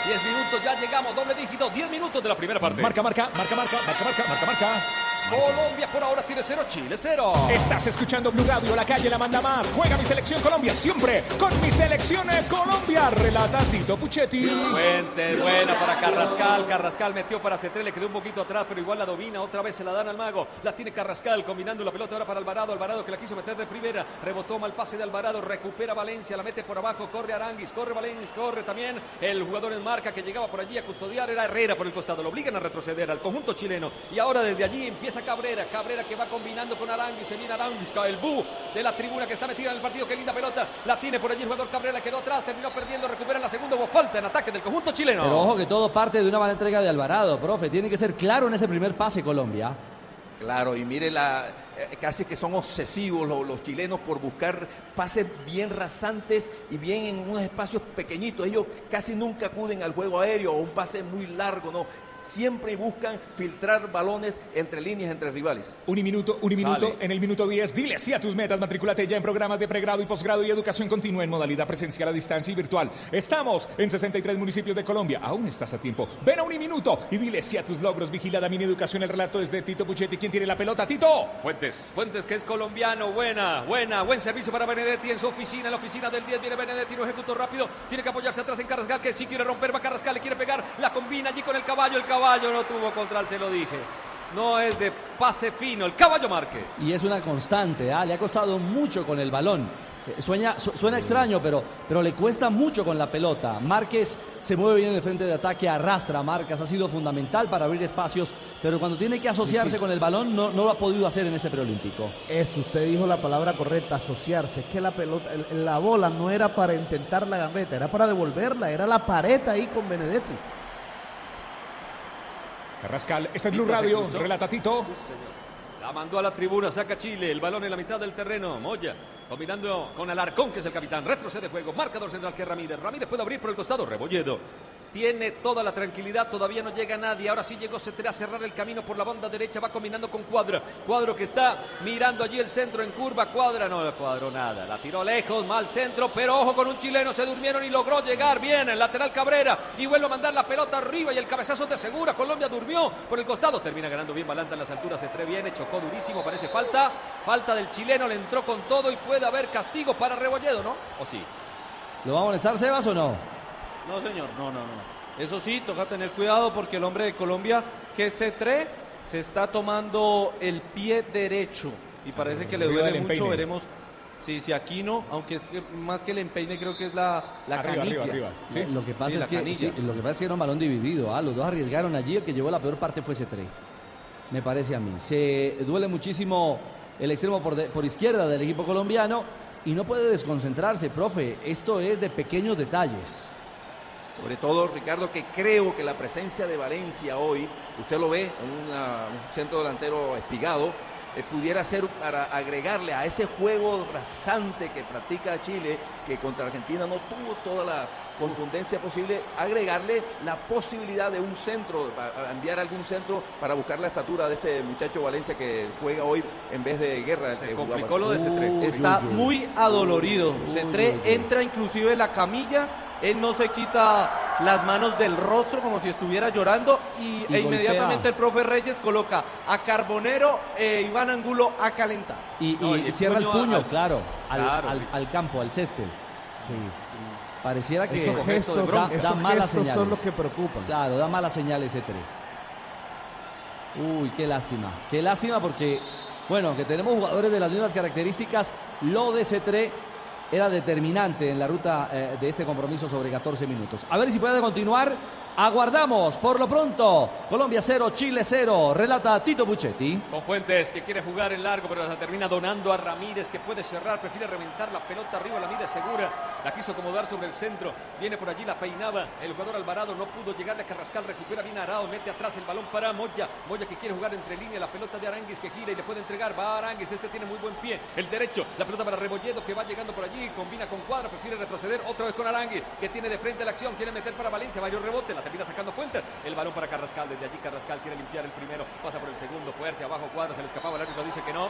10 minutos, ya llegamos, doble dígito, 10 minutos de la primera parte. Marca, marca, marca, marca, marca, marca, marca, marca. Colombia por ahora tiene cero, Chile cero. Estás escuchando Blue Radio, la calle la manda más. Juega mi selección Colombia siempre con mi selección Colombia. Relata Tito Puchetti. Fuentes, buena para Carrascal. Carrascal metió para Cetré, le quedó un poquito atrás, pero igual la domina. Otra vez se la dan al mago. La tiene Carrascal combinando la pelota ahora para Alvarado. Alvarado que la quiso meter de primera. Rebotó mal pase de Alvarado. Recupera Valencia, la mete por abajo. Corre Aranguis, corre Valencia, corre también el jugador en marca que llegaba por allí a custodiar. Era Herrera por el costado. Lo obligan a retroceder al conjunto chileno. Y ahora desde allí empieza Cabrera. Cabrera que va combinando con Aranguis. Se viene Aranguis, el bu de la tribuna que está metida en el partido. Qué linda pelota. La tiene por allí el jugador Cabrera. Quedó atrás, terminó perdiendo. Recupera en la segunda. Hubo falta en ataque del conjunto chileno. Pero ojo que todo parte de una mala entrega de Alvarado, profe. Tiene que ser claro en ese primer pase Colombia. Claro, y mire, la, eh, casi que son obsesivos los, los chilenos por buscar pases bien rasantes y bien en unos espacios pequeñitos. Ellos casi nunca acuden al juego aéreo o un pase muy largo, no. Siempre buscan filtrar balones entre líneas, entre rivales. Un minuto, un minuto. En el minuto 10, dile sí a tus metas. Matricúlate ya en programas de pregrado y posgrado y educación continua en modalidad presencial a distancia y virtual. Estamos en 63 municipios de Colombia. Aún estás a tiempo. Ven a un minuto y dile sí a tus logros. Vigilada mi educación. El relato es de Tito Puchetti. ¿Quién tiene la pelota? Tito. Fuentes, Fuentes que es colombiano, buena, buena, buen servicio para Benedetti en su oficina, en la oficina del 10 viene Benedetti, no ejecutó rápido, tiene que apoyarse atrás en Carrascal que sí quiere romper, va Carrascal, le quiere pegar, la combina allí con el caballo, el caballo no tuvo control, se lo dije. No es de pase fino, el caballo Márquez. Y es una constante, ¿ah? le ha costado mucho con el balón. Eh, Sueña, su- suena extraño, pero, pero le cuesta mucho con la pelota. Márquez se mueve bien en el frente de ataque, arrastra marcas, ha sido fundamental para abrir espacios, pero cuando tiene que asociarse con el balón no, no lo ha podido hacer en este preolímpico. Eso, usted dijo la palabra correcta, asociarse. Es que la pelota, el- la bola no era para intentar la gambeta, era para devolverla, era la pared ahí con Benedetti. Carrascal, este es Blue Radio. Relata Tito. La mandó a la tribuna, saca Chile, el balón en la mitad del terreno, Moya, combinando con Alarcón, que es el capitán, retrocede juego, marcador central que Ramírez, Ramírez puede abrir por el costado, Rebolledo, tiene toda la tranquilidad, todavía no llega nadie, ahora sí llegó Cetré a cerrar el camino por la banda derecha, va combinando con Cuadra, Cuadro que está mirando allí el centro en curva, Cuadra no le cuadró nada, la tiró lejos, mal centro, pero ojo con un chileno, se durmieron y logró llegar bien, el lateral Cabrera, y vuelve a mandar la pelota arriba y el cabezazo de segura, Colombia durmió por el costado, termina ganando bien Balanta en las alturas, Cetré viene, chocó durísimo, parece falta, falta del chileno, le entró con todo y puede haber castigo para Rebolledo, ¿no? ¿O sí? ¿Lo va a molestar Sebas o no? No, señor, no, no, no. Eso sí, toca tener cuidado porque el hombre de Colombia, que se trae, se está tomando el pie derecho y parece que le duele mucho. empeine. Veremos si, si aquí no, aunque es que más que el empeine, creo que es la, la Arriba, canilla. arriba, arriba. Sí. Lo que pasa Sí, es la que sí, lo que pasa es que era un balón dividido, ¿ah? los dos arriesgaron allí, el que llevó la peor parte fue Cetré. Me parece a mí. Se duele muchísimo el extremo por, de- por izquierda del equipo colombiano y no puede desconcentrarse, profe. Esto es de pequeños detalles. Sobre todo, Ricardo, que creo que la presencia de Valencia hoy, usted lo ve en una- un centro delantero espigado, eh, pudiera ser para agregarle a ese juego rasante que practica Chile, que contra Argentina no tuvo toda la contundencia posible, agregarle la posibilidad de un centro, a- a enviar algún centro para buscar la estatura de este muchacho Valencia que juega hoy en vez de guerra. Se complicó lo de Cetré. Está muy adolorido. Cetré entra inclusive en la camilla. Él no se quita las manos del rostro como si estuviera llorando y, Y e inmediatamente golpea. el profe Reyes coloca a Carbonero e Iván Angulo a calentar. Y, No, cierra el puño al- claro, al, Claro. al- al campo, al césped. Pareciera que Esos gestos, da, esos da malas gestos señales. son los que preocupan. Claro, da malas señales ese tren. Uy, qué lástima. Qué lástima porque, bueno, que tenemos jugadores de las mismas características. Lo de Cetré era determinante en la ruta eh, de este compromiso sobre 14 minutos. A ver si puede continuar. Aguardamos, por lo pronto. Colombia 0, Chile 0. Relata Tito Buchetti. Con Fuentes que quiere jugar en largo, pero la termina donando a Ramírez que puede cerrar, prefiere reventar la pelota arriba, la mide segura, la quiso acomodar sobre el centro, viene por allí, la peinaba, el jugador Alvarado no pudo llegarle a Carrascal, recupera bien a Arao, mete atrás el balón para Moya, Moya que quiere jugar entre línea, la pelota de Aranguis que gira y le puede entregar, va Aranguis, este tiene muy buen pie, el derecho, la pelota para Rebolledo que va llegando por allí, combina con Cuadra, prefiere retroceder otra vez con Aranguis, que tiene de frente la acción, quiere meter para Valencia, varios rebotes, la termina sacando Fuentes, el balón para Carrascal, desde allí Carrascal quiere limpiar el primero, pasa por el segundo, fuerte, abajo Cuadra, se le escapaba, el árbitro dice que no,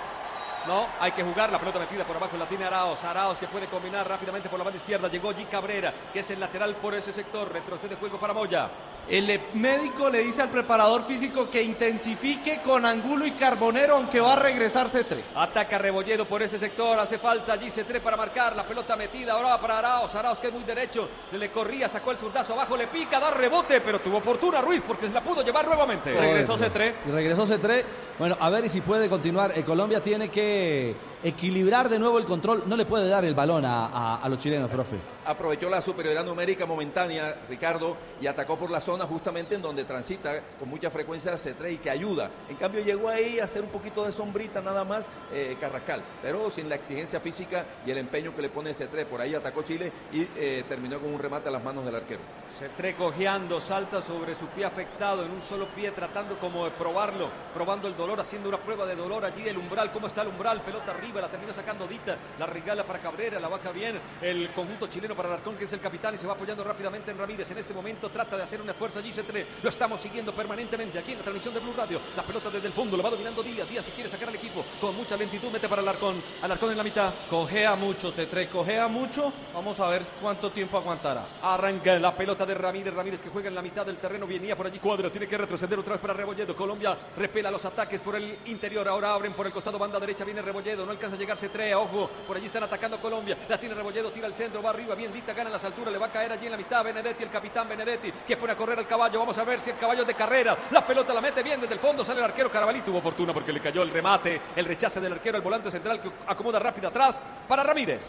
no, hay que jugar la pelota metida por abajo, la tiene Araos. Araos que puede combinar rápidamente por la banda izquierda. Llegó G. Cabrera, que es el lateral por ese sector. Retrocede juego para Moya. El médico le dice al preparador físico que intensifique con Angulo y Carbonero, aunque va a regresar C3. Ataca Rebolledo por ese sector, hace falta allí C3 para marcar, la pelota metida, ahora va para Araos, Araos que es muy derecho, se le corría, sacó el zurdazo abajo, le pica, da rebote, pero tuvo fortuna Ruiz porque se la pudo llevar nuevamente. Regresó C3. Y regresó C3. Bueno, a ver si puede continuar. Eh, Colombia tiene que equilibrar de nuevo el control. No le puede dar el balón a, a- a los chilenos, profe. aprovechó la superioridad numérica momentánea, Ricardo, y atacó por la zona justamente en donde transita con mucha frecuencia C3 y que ayuda. En cambio llegó ahí a hacer un poquito de sombrita nada más eh, Carrascal, pero sin la exigencia física y el empeño que le pone C3. Por ahí atacó Chile y eh, terminó con un remate a las manos del arquero. C3 cojeando, salta sobre su pie afectado en un solo pie, tratando como de probarlo, probando el dolor, haciendo una prueba de dolor allí el umbral. ¿Cómo está el umbral? Pelota arriba, la termina sacando Dita, la regala para Cabrera, la baja bien el conjunto chileno para Alarcón, que es el capitán y se va apoyando rápidamente en Ramírez. En este momento trata de hacer un esfuerzo allí C3. Lo estamos siguiendo permanentemente aquí en la transmisión de Blue Radio. La pelota desde el fondo, lo va dominando Díaz. Díaz que quiere sacar al equipo con mucha lentitud, mete para Alarcón. Alarcón en la mitad. Cojea mucho C3, cojea mucho. Vamos a ver cuánto tiempo aguantará. Arranca la pelota de Ramírez. Ramírez que juega en la mitad del terreno. Venía por allí cuadra. Tiene que retroceder otra vez para Rebolledo. Colombia repela los ataques por el interior. Ahora abren por el costado banda derecha. Viene Rebolledo. No alcanza a llegar C3. Ojo. Por allí están atacando Colombia. La tiene Rebolledo. Tira al centro. Va arriba. Bien Dita. Gana las alturas. Le va a caer allí en la mitad. Benedetti. El capitán Benedetti. Que pone a correr al caballo. Vamos a ver si el caballo es de carrera. La pelota la mete bien desde el fondo. Sale el arquero Carabalí. Tuvo fortuna porque le cayó el remate. El rechace del arquero. El volante central que acomoda rápido atrás para Ramírez.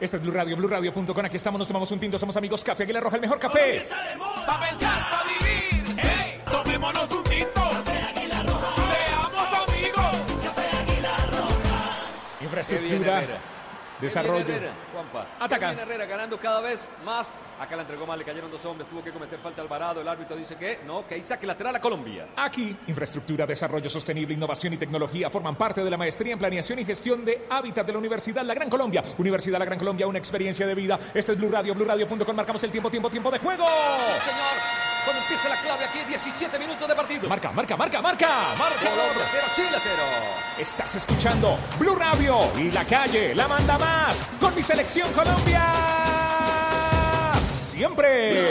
Este es Blue Radio, BlueRadio.com. Aquí estamos, nos tomamos un tinto, somos amigos. Café Aguilar Roja, el mejor café. Pa' pensar, pa' vivir. ¡Ey! Tomémonos un tinto. Seamos amigos. Infraestructura, desarrollo. Herrera, Juanpa. Ataca. Herrera ganando cada vez más. Acá la entregó mal, le cayeron dos hombres, tuvo que cometer falta Alvarado. El árbitro dice que no, que ahí saque lateral a Colombia. Aquí, infraestructura, desarrollo sostenible, innovación y tecnología forman parte de la maestría en planeación y gestión de hábitat de la Universidad La Gran Colombia. Universidad La Gran Colombia, una experiencia de vida. Este es Blue Radio, BlueRadio.com. Marcamos el tiempo, tiempo, tiempo de juego. Señor, cuando empieza la clave aquí, 17 minutos de partido. Marca, marca, marca, marca. Colombia cero, Chile cero. Estás escuchando Blue Radio y la calle la manda más con mi selección Colombia. Siempre.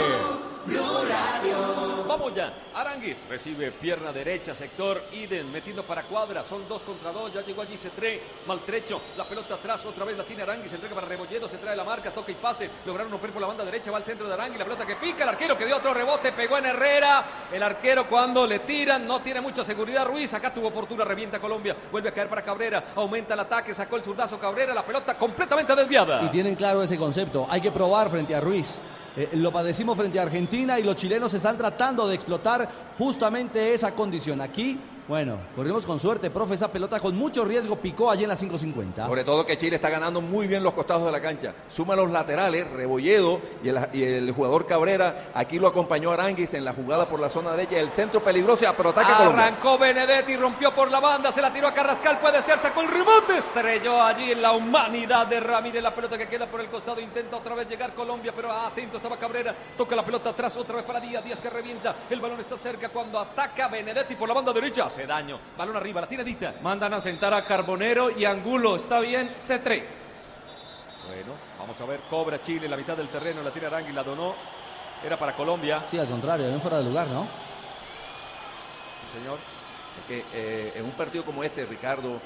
Vamos ya. Aranguis recibe pierna derecha, sector Iden, metiendo para cuadra. Son dos contra dos. Ya llegó allí C3. Maltrecho. La pelota atrás. Otra vez la tiene Aranguis. Entrega para Rebolledo. Se trae la marca. Toca y pase. Lograron romper por la banda derecha. Va al centro de Aranguis. La pelota que pica. El arquero que dio otro rebote. Pegó en Herrera. El arquero cuando le tiran no tiene mucha seguridad. Ruiz. Acá tuvo fortuna. Revienta Colombia. Vuelve a caer para Cabrera. Aumenta el ataque. Sacó el zurdazo Cabrera. La pelota completamente desviada. Y tienen claro ese concepto. Hay que probar frente a Ruiz. Eh, lo padecimos frente a Argentina y los chilenos están tratando de explotar justamente esa condición. Aquí, bueno, corrimos con suerte, profe. Esa pelota con mucho riesgo picó allí en la 550. Sobre todo que Chile está ganando muy bien los costados de la cancha. Suma los laterales, Rebolledo y el, y el jugador Cabrera. Aquí lo acompañó Aranguis en la jugada por la zona derecha. El centro peligroso, pero ataque Colombia. Arrancó Benedetti, rompió por la banda, se la tiró a Carrascal, puede ser, sacó el rebote, estrelló allí en la humanidad de Ramírez, la pelota que queda por el costado, intenta otra vez llegar Colombia, pero atento estaba Cabrera, toca la pelota atrás otra vez para Díaz, Díaz que revienta, el balón está cerca cuando ataca Benedetti por la banda derecha, hace daño, balón arriba, la tiene Dita. Mandan a sentar a Carbonero y Angulo. Está bien, C3. Bueno, vamos a ver, cobra Chile, la mitad del terreno, la tiene Arangui, la donó, era para Colombia. Sí, al contrario, bien fuera de lugar, ¿no? señor. Es que eh, en un partido como este, Ricardo,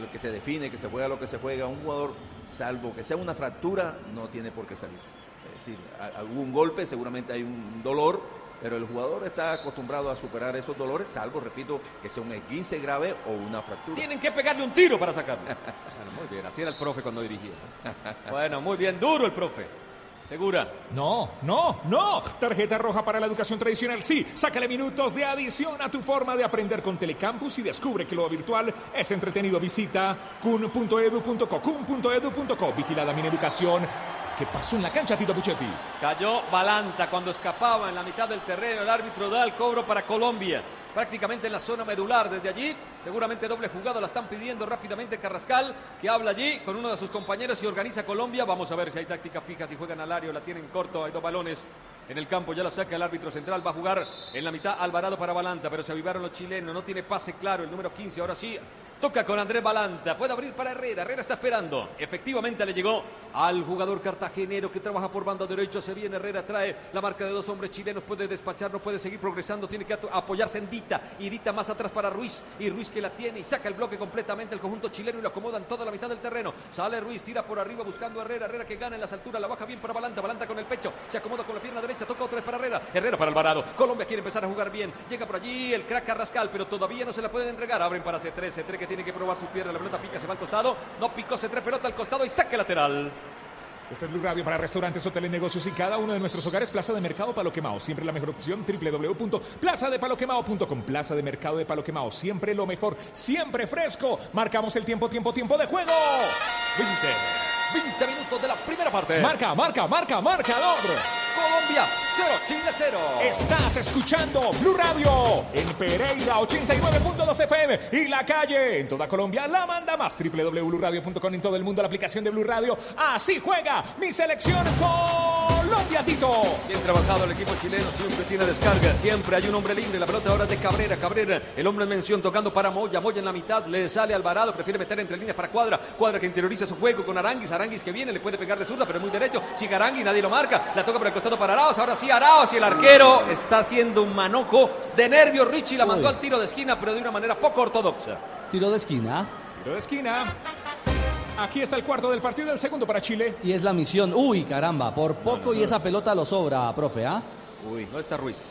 lo que se define, que se juega lo que se juega, un jugador, salvo que sea una fractura, no tiene por qué salirse. Es decir, algún golpe, seguramente hay un dolor, pero el jugador está acostumbrado a superar esos dolores, salvo, repito, que sea un esguince grave o una fractura. Tienen que pegarle un tiro para sacarlo. Bueno, muy bien, así era el profe cuando dirigía. Bueno, muy bien, duro el profe. Segura. No, no, no. Tarjeta roja para la educación tradicional. Sí, sácale minutos de adición a tu forma de aprender con Telecampus y descubre que lo virtual es entretenido. Visita kun.edu.co, kun.edu.co. Vigilada mi educación. ¿Qué pasó en la cancha, Tito Puchetti? Cayó Balanta cuando escapaba en la mitad del terreno. El árbitro da el cobro para Colombia. Prácticamente en la zona medular. Desde allí, seguramente doble jugada la están pidiendo rápidamente Carrascal, que habla allí con uno de sus compañeros y organiza Colombia. Vamos a ver si hay táctica fija, si juegan al área o la tienen corto. Hay dos balones en el campo, ya la saca el árbitro central. Va a jugar en la mitad Alvarado para Balanta, pero se avivaron los chilenos. No tiene pase claro el número 15. Ahora sí, Toca con Andrés Balanta. Puede abrir para Herrera. Herrera está esperando. Efectivamente le llegó al jugador cartagenero que trabaja por banda derecha. Se viene Herrera. Trae la marca de dos hombres chilenos. Puede despachar. No puede seguir progresando. Tiene que apoyarse en Y Dita más atrás para Ruiz. Y Ruiz que la tiene. Y saca el bloque completamente el conjunto chileno. Y lo acomoda en toda la mitad del terreno. Sale Ruiz. Tira por arriba buscando a Herrera. Herrera que gana en las alturas. La baja bien para Balanta. Balanta con el pecho. Se acomoda con la pierna derecha. Toca otra vez para Herrera. Herrera para Alvarado. Colombia quiere empezar a jugar bien. Llega por allí el crack Carrascal. Pero todavía no se la pueden entregar. Abren para C3. C3 que tiene que probar sus piernas. La pelota pica. Se va al costado. No picó C3. Pelota al costado. Y saque lateral. Este es Blue Radio para restaurantes, hoteles, negocios y cada uno de nuestros hogares. Plaza de Mercado Palo Quemado. Siempre la mejor opción. www.plazadepaloquemado.com. Plaza de Mercado de Palo Quemado. Siempre lo mejor. Siempre fresco. Marcamos el tiempo, tiempo, tiempo de juego. 20. 20 minutos de la primera parte. Marca, marca, marca, marcador. Colombia 0, Chile 0. Estás escuchando Blue Radio en Pereira 89.2 FM y la calle en toda Colombia la manda más www.bluradio.com en todo el mundo la aplicación de Blue Radio. Así juega mi selección Colombia Tito. Bien trabajado el equipo chileno, siempre tiene descarga, siempre hay un hombre libre, la pelota ahora es de Cabrera, Cabrera, el hombre en mención tocando para Moya, Moya en la mitad, le sale Alvarado, prefiere meter entre líneas para Cuadra, Cuadra que interioriza su juego con Aranguis, Aranguis que viene, le puede pegar de zurda, pero es muy derecho, sigue Aranguis, nadie lo marca, la toca por el costado para Araos, ahora sí Araos y el arquero está haciendo un manojo de nervios, Richie la mandó al tiro de esquina, pero de una manera poco ortodoxa. Tiro de esquina. Tiro de esquina. Aquí está el cuarto del partido, el segundo para Chile. Y es la misión. Uy, caramba, por poco y esa pelota lo sobra, profe, ¿ah? Uy, no está Ruiz.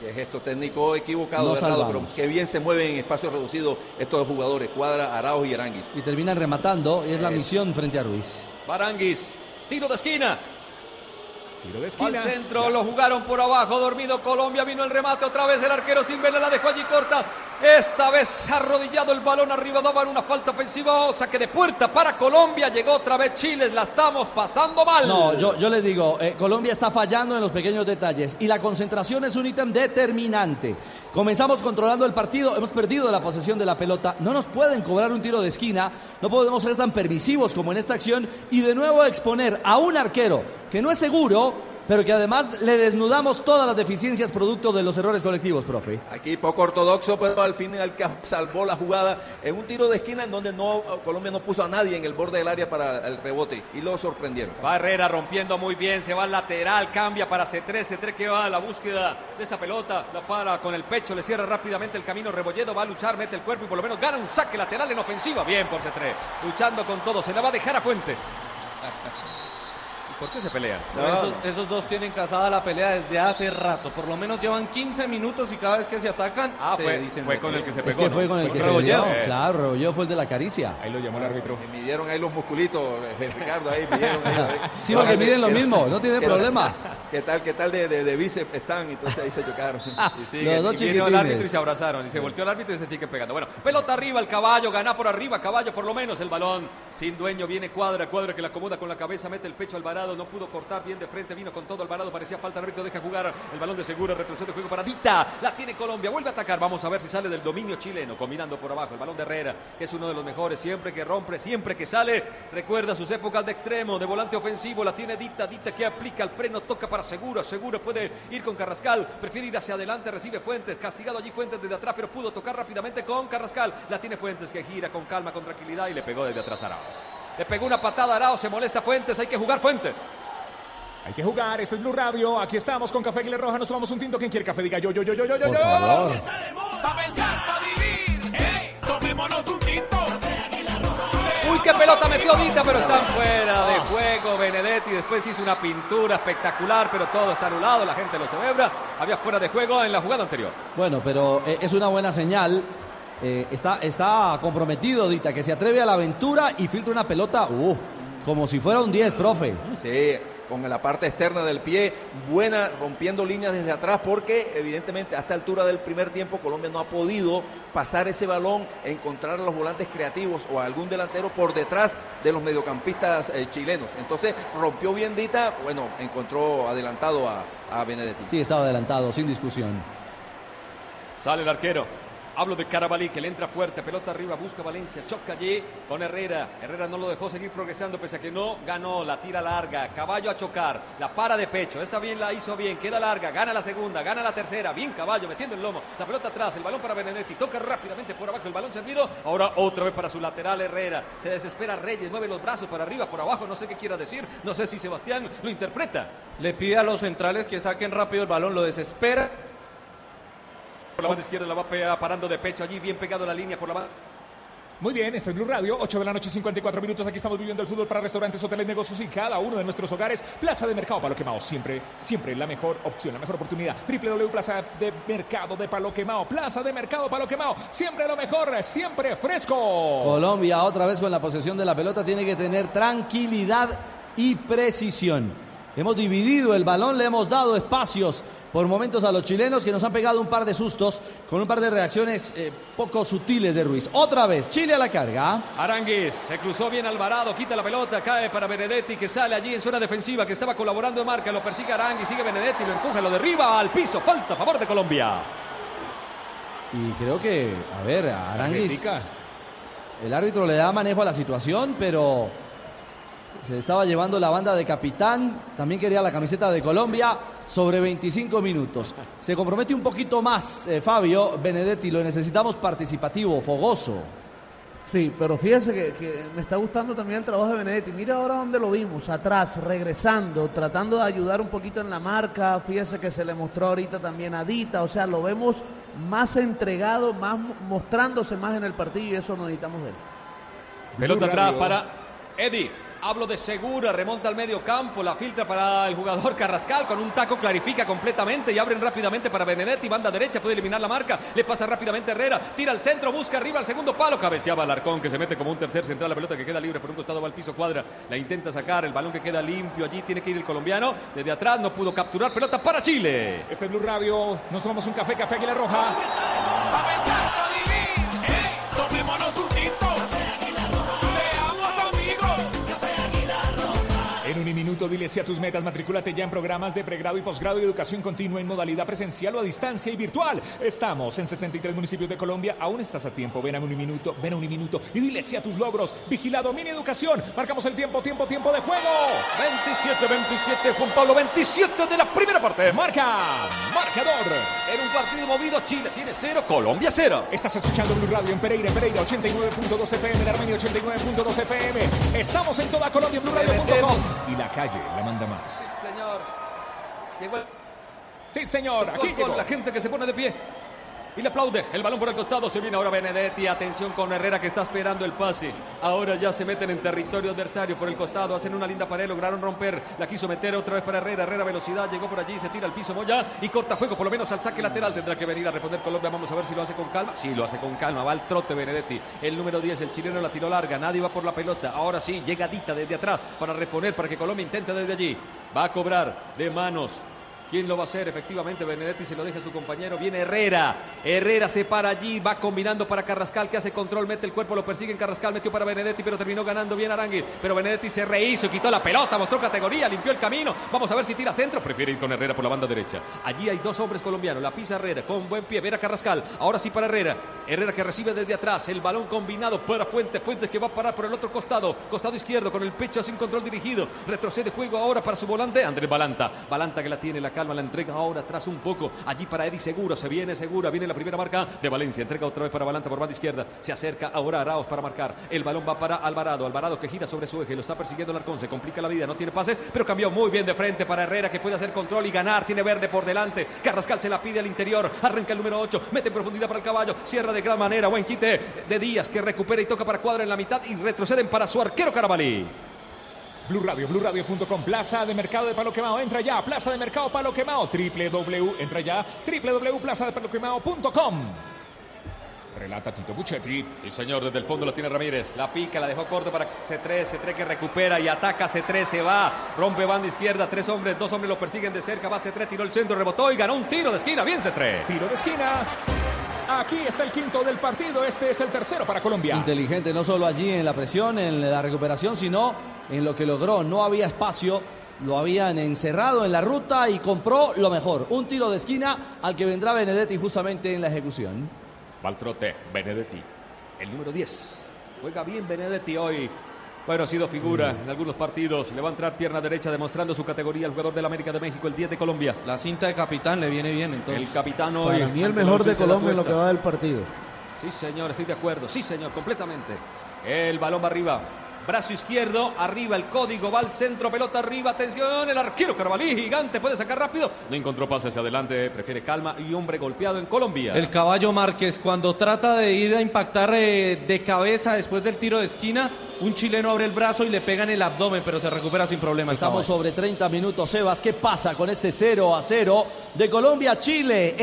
Qué gesto técnico equivocado, salvamos. pero qué bien se mueven en espacios reducidos estos dos jugadores, Cuadra, Arauz y Aranguis. Y terminan rematando, y es la misión frente a Ruiz. Baranguis, tiro de esquina. Tiro de Al esquina. centro, lo jugaron por abajo, dormido Colombia, vino el remate otra vez el arquero sin verla, la dejó allí corta. Esta vez arrodillado el balón arriba, daban una falta ofensiva, saque de puerta para Colombia, llegó otra vez Chile, la estamos pasando mal. No, yo, yo les digo, eh, Colombia está fallando en los pequeños detalles y la concentración es un ítem determinante. Comenzamos controlando el partido, hemos perdido la posesión de la pelota, no nos pueden cobrar un tiro de esquina, no podemos ser tan permisivos como en esta acción y de nuevo exponer a un arquero que no es seguro, pero que además le desnudamos todas las deficiencias producto de los errores colectivos, profe. Aquí poco ortodoxo, pero al fin y al cabo salvó la jugada en un tiro de esquina en donde no Colombia no puso a nadie en el borde del área para el rebote y lo sorprendieron. Va Herrera rompiendo muy bien, se va al lateral, cambia para C3, C3 que va a la búsqueda de esa pelota, la para con el pecho, le cierra rápidamente el camino, Rebolledo va a luchar, mete el cuerpo y por lo menos gana un saque lateral en ofensiva, bien por C3, luchando con todo, se la va a dejar a Fuentes. ¿Por qué se pelean? No, esos, esos dos tienen casada la pelea desde hace rato. Por lo menos llevan 15 minutos y cada vez que se atacan, Ah, se fue- dicen fue con el que se Es que fue con el que se dio, claro, Rebolledo fue el de la caricia. Ahí lo llamó el árbitro. Me midieron ahí los musculitos, eh, Ricardo, ahí midieron. ahí, ahí. Sí, porque miden lo ¿Qué- mismo, no tiene problema. ¿Qué tal, qué tal de, de, de bíceps están? Entonces ahí se chocaron. Y sigue, Los dos y vino el árbitro y se abrazaron. Y se volteó el árbitro y se sigue pegando. Bueno, pelota arriba, el caballo, gana por arriba, caballo por lo menos. El balón sin dueño, viene cuadra, cuadra que la acomoda con la cabeza, mete el pecho al varado, no pudo cortar bien de frente, vino con todo el varado, parecía falta, el árbitro deja jugar el balón de segura, retrocede el juego para Dita, la tiene Colombia, vuelve a atacar, vamos a ver si sale del dominio chileno, combinando por abajo, el balón de Herrera, que es uno de los mejores, siempre que rompe, siempre que sale, recuerda sus épocas de extremo, de volante ofensivo, la tiene Dita, Dita que aplica el freno, toca para Segura, Segura puede ir con Carrascal, prefiere ir hacia adelante, recibe Fuentes, castigado allí Fuentes desde atrás, pero pudo tocar rápidamente con Carrascal, la tiene Fuentes que gira con calma, con tranquilidad y le pegó desde atrás a Arauz. Le pegó una patada a Arauz, se molesta Fuentes, hay que jugar Fuentes. Hay que jugar, este es Blue Radio. Aquí estamos con Café Aguilar Roja. Nos tomamos un tinto. ¿Quién quiere café? Diga yo, yo, yo, yo, yo, yo. Por yo. favor. Pa' pensar, pa' vivir. ¡Ey! Tomémonos un qué pelota metió Dita, pero están fuera de juego. Benedetti después hizo una pintura espectacular, pero todo está anulado, la gente lo celebra. Había fuera de juego en la jugada anterior. Bueno, pero eh, es una buena señal. Eh, está, está comprometido, Dita, que se atreve a la aventura y filtra una pelota, uh, como si fuera un 10, profe. Sí, con la parte externa del pie, buena, rompiendo líneas desde atrás, porque evidentemente a esta altura del primer tiempo Colombia no ha podido pasar ese balón, encontrar a los volantes creativos o a algún delantero por detrás de los mediocampistas eh, chilenos. Entonces rompió bien Dita, bueno, encontró adelantado a, a Benedetti. Sí, estaba adelantado, sin discusión. Sale el arquero. Hablo de Carabalí, que le entra fuerte, pelota arriba, busca Valencia, choca allí con Herrera. Herrera no lo dejó seguir progresando, pese a que no ganó, la tira larga, caballo a chocar, la para de pecho, esta bien la hizo bien, queda larga, gana la segunda, gana la tercera, bien caballo, metiendo el lomo, la pelota atrás, el balón para Benedetti, toca rápidamente por abajo el balón servido, ahora otra vez para su lateral Herrera, se desespera Reyes, mueve los brazos para arriba, por abajo, no sé qué quiera decir, no sé si Sebastián lo interpreta. Le pide a los centrales que saquen rápido el balón, lo desespera. Por la banda izquierda la va parando de pecho allí, bien pegado a la línea por la banda. Muy bien, este es Blue Radio, 8 de la noche, 54 minutos. Aquí estamos viviendo el fútbol para restaurantes, hoteles, negocios y cada uno de nuestros hogares. Plaza de Mercado Palo Quemado, siempre, siempre la mejor opción, la mejor oportunidad. www.plaza de Mercado de Palo Quemado. Plaza de Mercado Palo Quemado, siempre lo mejor, siempre fresco. Colombia otra vez con la posesión de la pelota tiene que tener tranquilidad y precisión. Hemos dividido el balón, le hemos dado espacios por momentos a los chilenos que nos han pegado un par de sustos con un par de reacciones eh, poco sutiles de Ruiz. Otra vez, Chile a la carga. Aranguis se cruzó bien Alvarado, quita la pelota, cae para Benedetti que sale allí en zona defensiva, que estaba colaborando en marca, lo persigue Aranguis, sigue Benedetti, lo empuja, lo derriba al piso, falta a favor de Colombia. Y creo que, a ver, Aranguis, el árbitro le da manejo a la situación, pero se estaba llevando la banda de capitán, también quería la camiseta de Colombia sobre 25 minutos. Se compromete un poquito más, eh, Fabio Benedetti, lo necesitamos participativo, fogoso. Sí, pero fíjese que, que me está gustando también el trabajo de Benedetti. Mira ahora dónde lo vimos, atrás, regresando, tratando de ayudar un poquito en la marca. Fíjese que se le mostró ahorita también a Dita, o sea, lo vemos más entregado, más mo- mostrándose más en el partido y eso nos necesitamos de él. Pelota atrás para Eddie. Hablo de Segura, remonta al medio campo, la filtra para el jugador Carrascal, con un taco clarifica completamente y abren rápidamente para Benedetti, banda derecha, puede eliminar la marca, le pasa rápidamente Herrera, tira al centro, busca arriba al segundo palo, cabeceaba Alarcón que se mete como un tercer central, la pelota que queda libre por un costado va al piso cuadra, la intenta sacar, el balón que queda limpio allí, tiene que ir el colombiano, desde atrás no pudo capturar, pelota para Chile. Este es Blue Radio, nos tomamos un café, café Águila Roja. Un minuto, dile sí a tus metas. Matricúlate ya en programas de pregrado y posgrado y educación continua en modalidad presencial o a distancia y virtual. Estamos en 63 municipios de Colombia. Aún estás a tiempo. Ven a un minuto, ven a un minuto y dile sí a tus logros. Vigilado, mini educación. Marcamos el tiempo, tiempo, tiempo de juego. 27, 27, Juan Pablo, 27 de la primera parte. Marca, marcador. En un partido movido, Chile tiene cero, Colombia cero. Estás escuchando Blue Radio en Pereira, en Pereira 89.2 FM, en Armenia 89.2 FM. Estamos en toda Colombia en BlueRadio.com. La calle la manda más. Señor. Llegó el Sí, señor, aquí con llegó. la gente que se pone de pie. Y le aplaude. El balón por el costado. Se viene ahora Benedetti. Atención con Herrera que está esperando el pase. Ahora ya se meten en territorio adversario por el costado. Hacen una linda pared. Lograron romper. La quiso meter otra vez para Herrera. Herrera velocidad. Llegó por allí. Se tira al piso Moya. Y corta juego. Por lo menos al saque lateral. Tendrá que venir a responder Colombia. Vamos a ver si lo hace con calma. Sí, lo hace con calma. Va al trote Benedetti. El número 10. El chileno la tiró larga. Nadie va por la pelota. Ahora sí. Llega Dita desde atrás para reponer. Para que Colombia intente desde allí. Va a cobrar de manos. ¿Quién lo va a hacer? Efectivamente, Benedetti se lo deja a su compañero. Viene Herrera. Herrera se para allí, va combinando para Carrascal, que hace control, mete el cuerpo, lo persigue en Carrascal, metió para Benedetti, pero terminó ganando bien Arangui. Pero Benedetti se rehizo, quitó la pelota, mostró categoría, limpió el camino. Vamos a ver si tira centro. Prefiere ir con Herrera por la banda derecha. Allí hay dos hombres colombianos. La pisa Herrera con buen pie. Vera Carrascal. Ahora sí para Herrera. Herrera que recibe desde atrás. El balón combinado para Fuentes. Fuentes que va a parar por el otro costado. Costado izquierdo con el pecho sin control dirigido. Retrocede juego ahora para su volante. Andrés Balanta. Balanta que la tiene, la calma, la entrega ahora atrás un poco. Allí para Eddie Segura. Se viene Segura. Viene la primera marca de Valencia. Entrega otra vez para Balanta por banda izquierda. Se acerca ahora Araos para marcar. El balón va para Alvarado. Alvarado que gira sobre su eje. Lo está persiguiendo Larcón. Se complica la vida. No tiene pase, pero cambió muy bien de frente para Herrera que puede hacer control y ganar. Tiene verde por delante. Carrascal se la pide al interior. Arranca el número 8. Mete en profundidad para el caballo. Cierra de gran manera. Buen quite de Díaz que recupera y toca para cuadra en la mitad y retroceden para su arquero Carabalí. Blue Radio, BlueRadio.com, Plaza de Mercado de Palo Quemado. Entra ya, Plaza de Mercado Palo Quemado, www, entra ya, www.plazadepaloquemado.com. Relata Tito Buchetti. Sí, señor, desde el fondo lo tiene Ramírez. La pica, la dejó corto para C3. C3 que recupera y ataca. C3 se va. Rompe banda izquierda. Tres hombres, dos hombres lo persiguen de cerca. Va C3, tiró el centro, rebotó y ganó un tiro de esquina. Bien C3. Tiro de esquina. Aquí está el quinto del partido. Este es el tercero para Colombia. Inteligente no solo allí en la presión, en la recuperación, sino en lo que logró. No había espacio Lo habían encerrado en la ruta y compró lo mejor. Un tiro de esquina al que vendrá Benedetti justamente en la ejecución. Valtrote, Benedetti, el número 10. Juega bien Benedetti hoy. Bueno, ha sido figura en algunos partidos. Le va a entrar pierna derecha demostrando su categoría el jugador del América de México, el 10 de Colombia. La cinta de capitán le viene bien entonces. El capitán hoy. Para mí el mejor de Colombia en lo que va del partido. Sí, señor, estoy de acuerdo. Sí, señor, completamente. El balón va arriba. Brazo izquierdo, arriba el código, va al centro, pelota arriba, atención, el arquero Carvalí, gigante, puede sacar rápido. No encontró pase hacia adelante, prefiere calma y hombre golpeado en Colombia. El caballo Márquez, cuando trata de ir a impactar eh, de cabeza después del tiro de esquina, un chileno abre el brazo y le pega en el abdomen, pero se recupera sin problema. Estamos caballo. sobre 30 minutos, Sebas. ¿Qué pasa con este 0 a 0 de Colombia-Chile?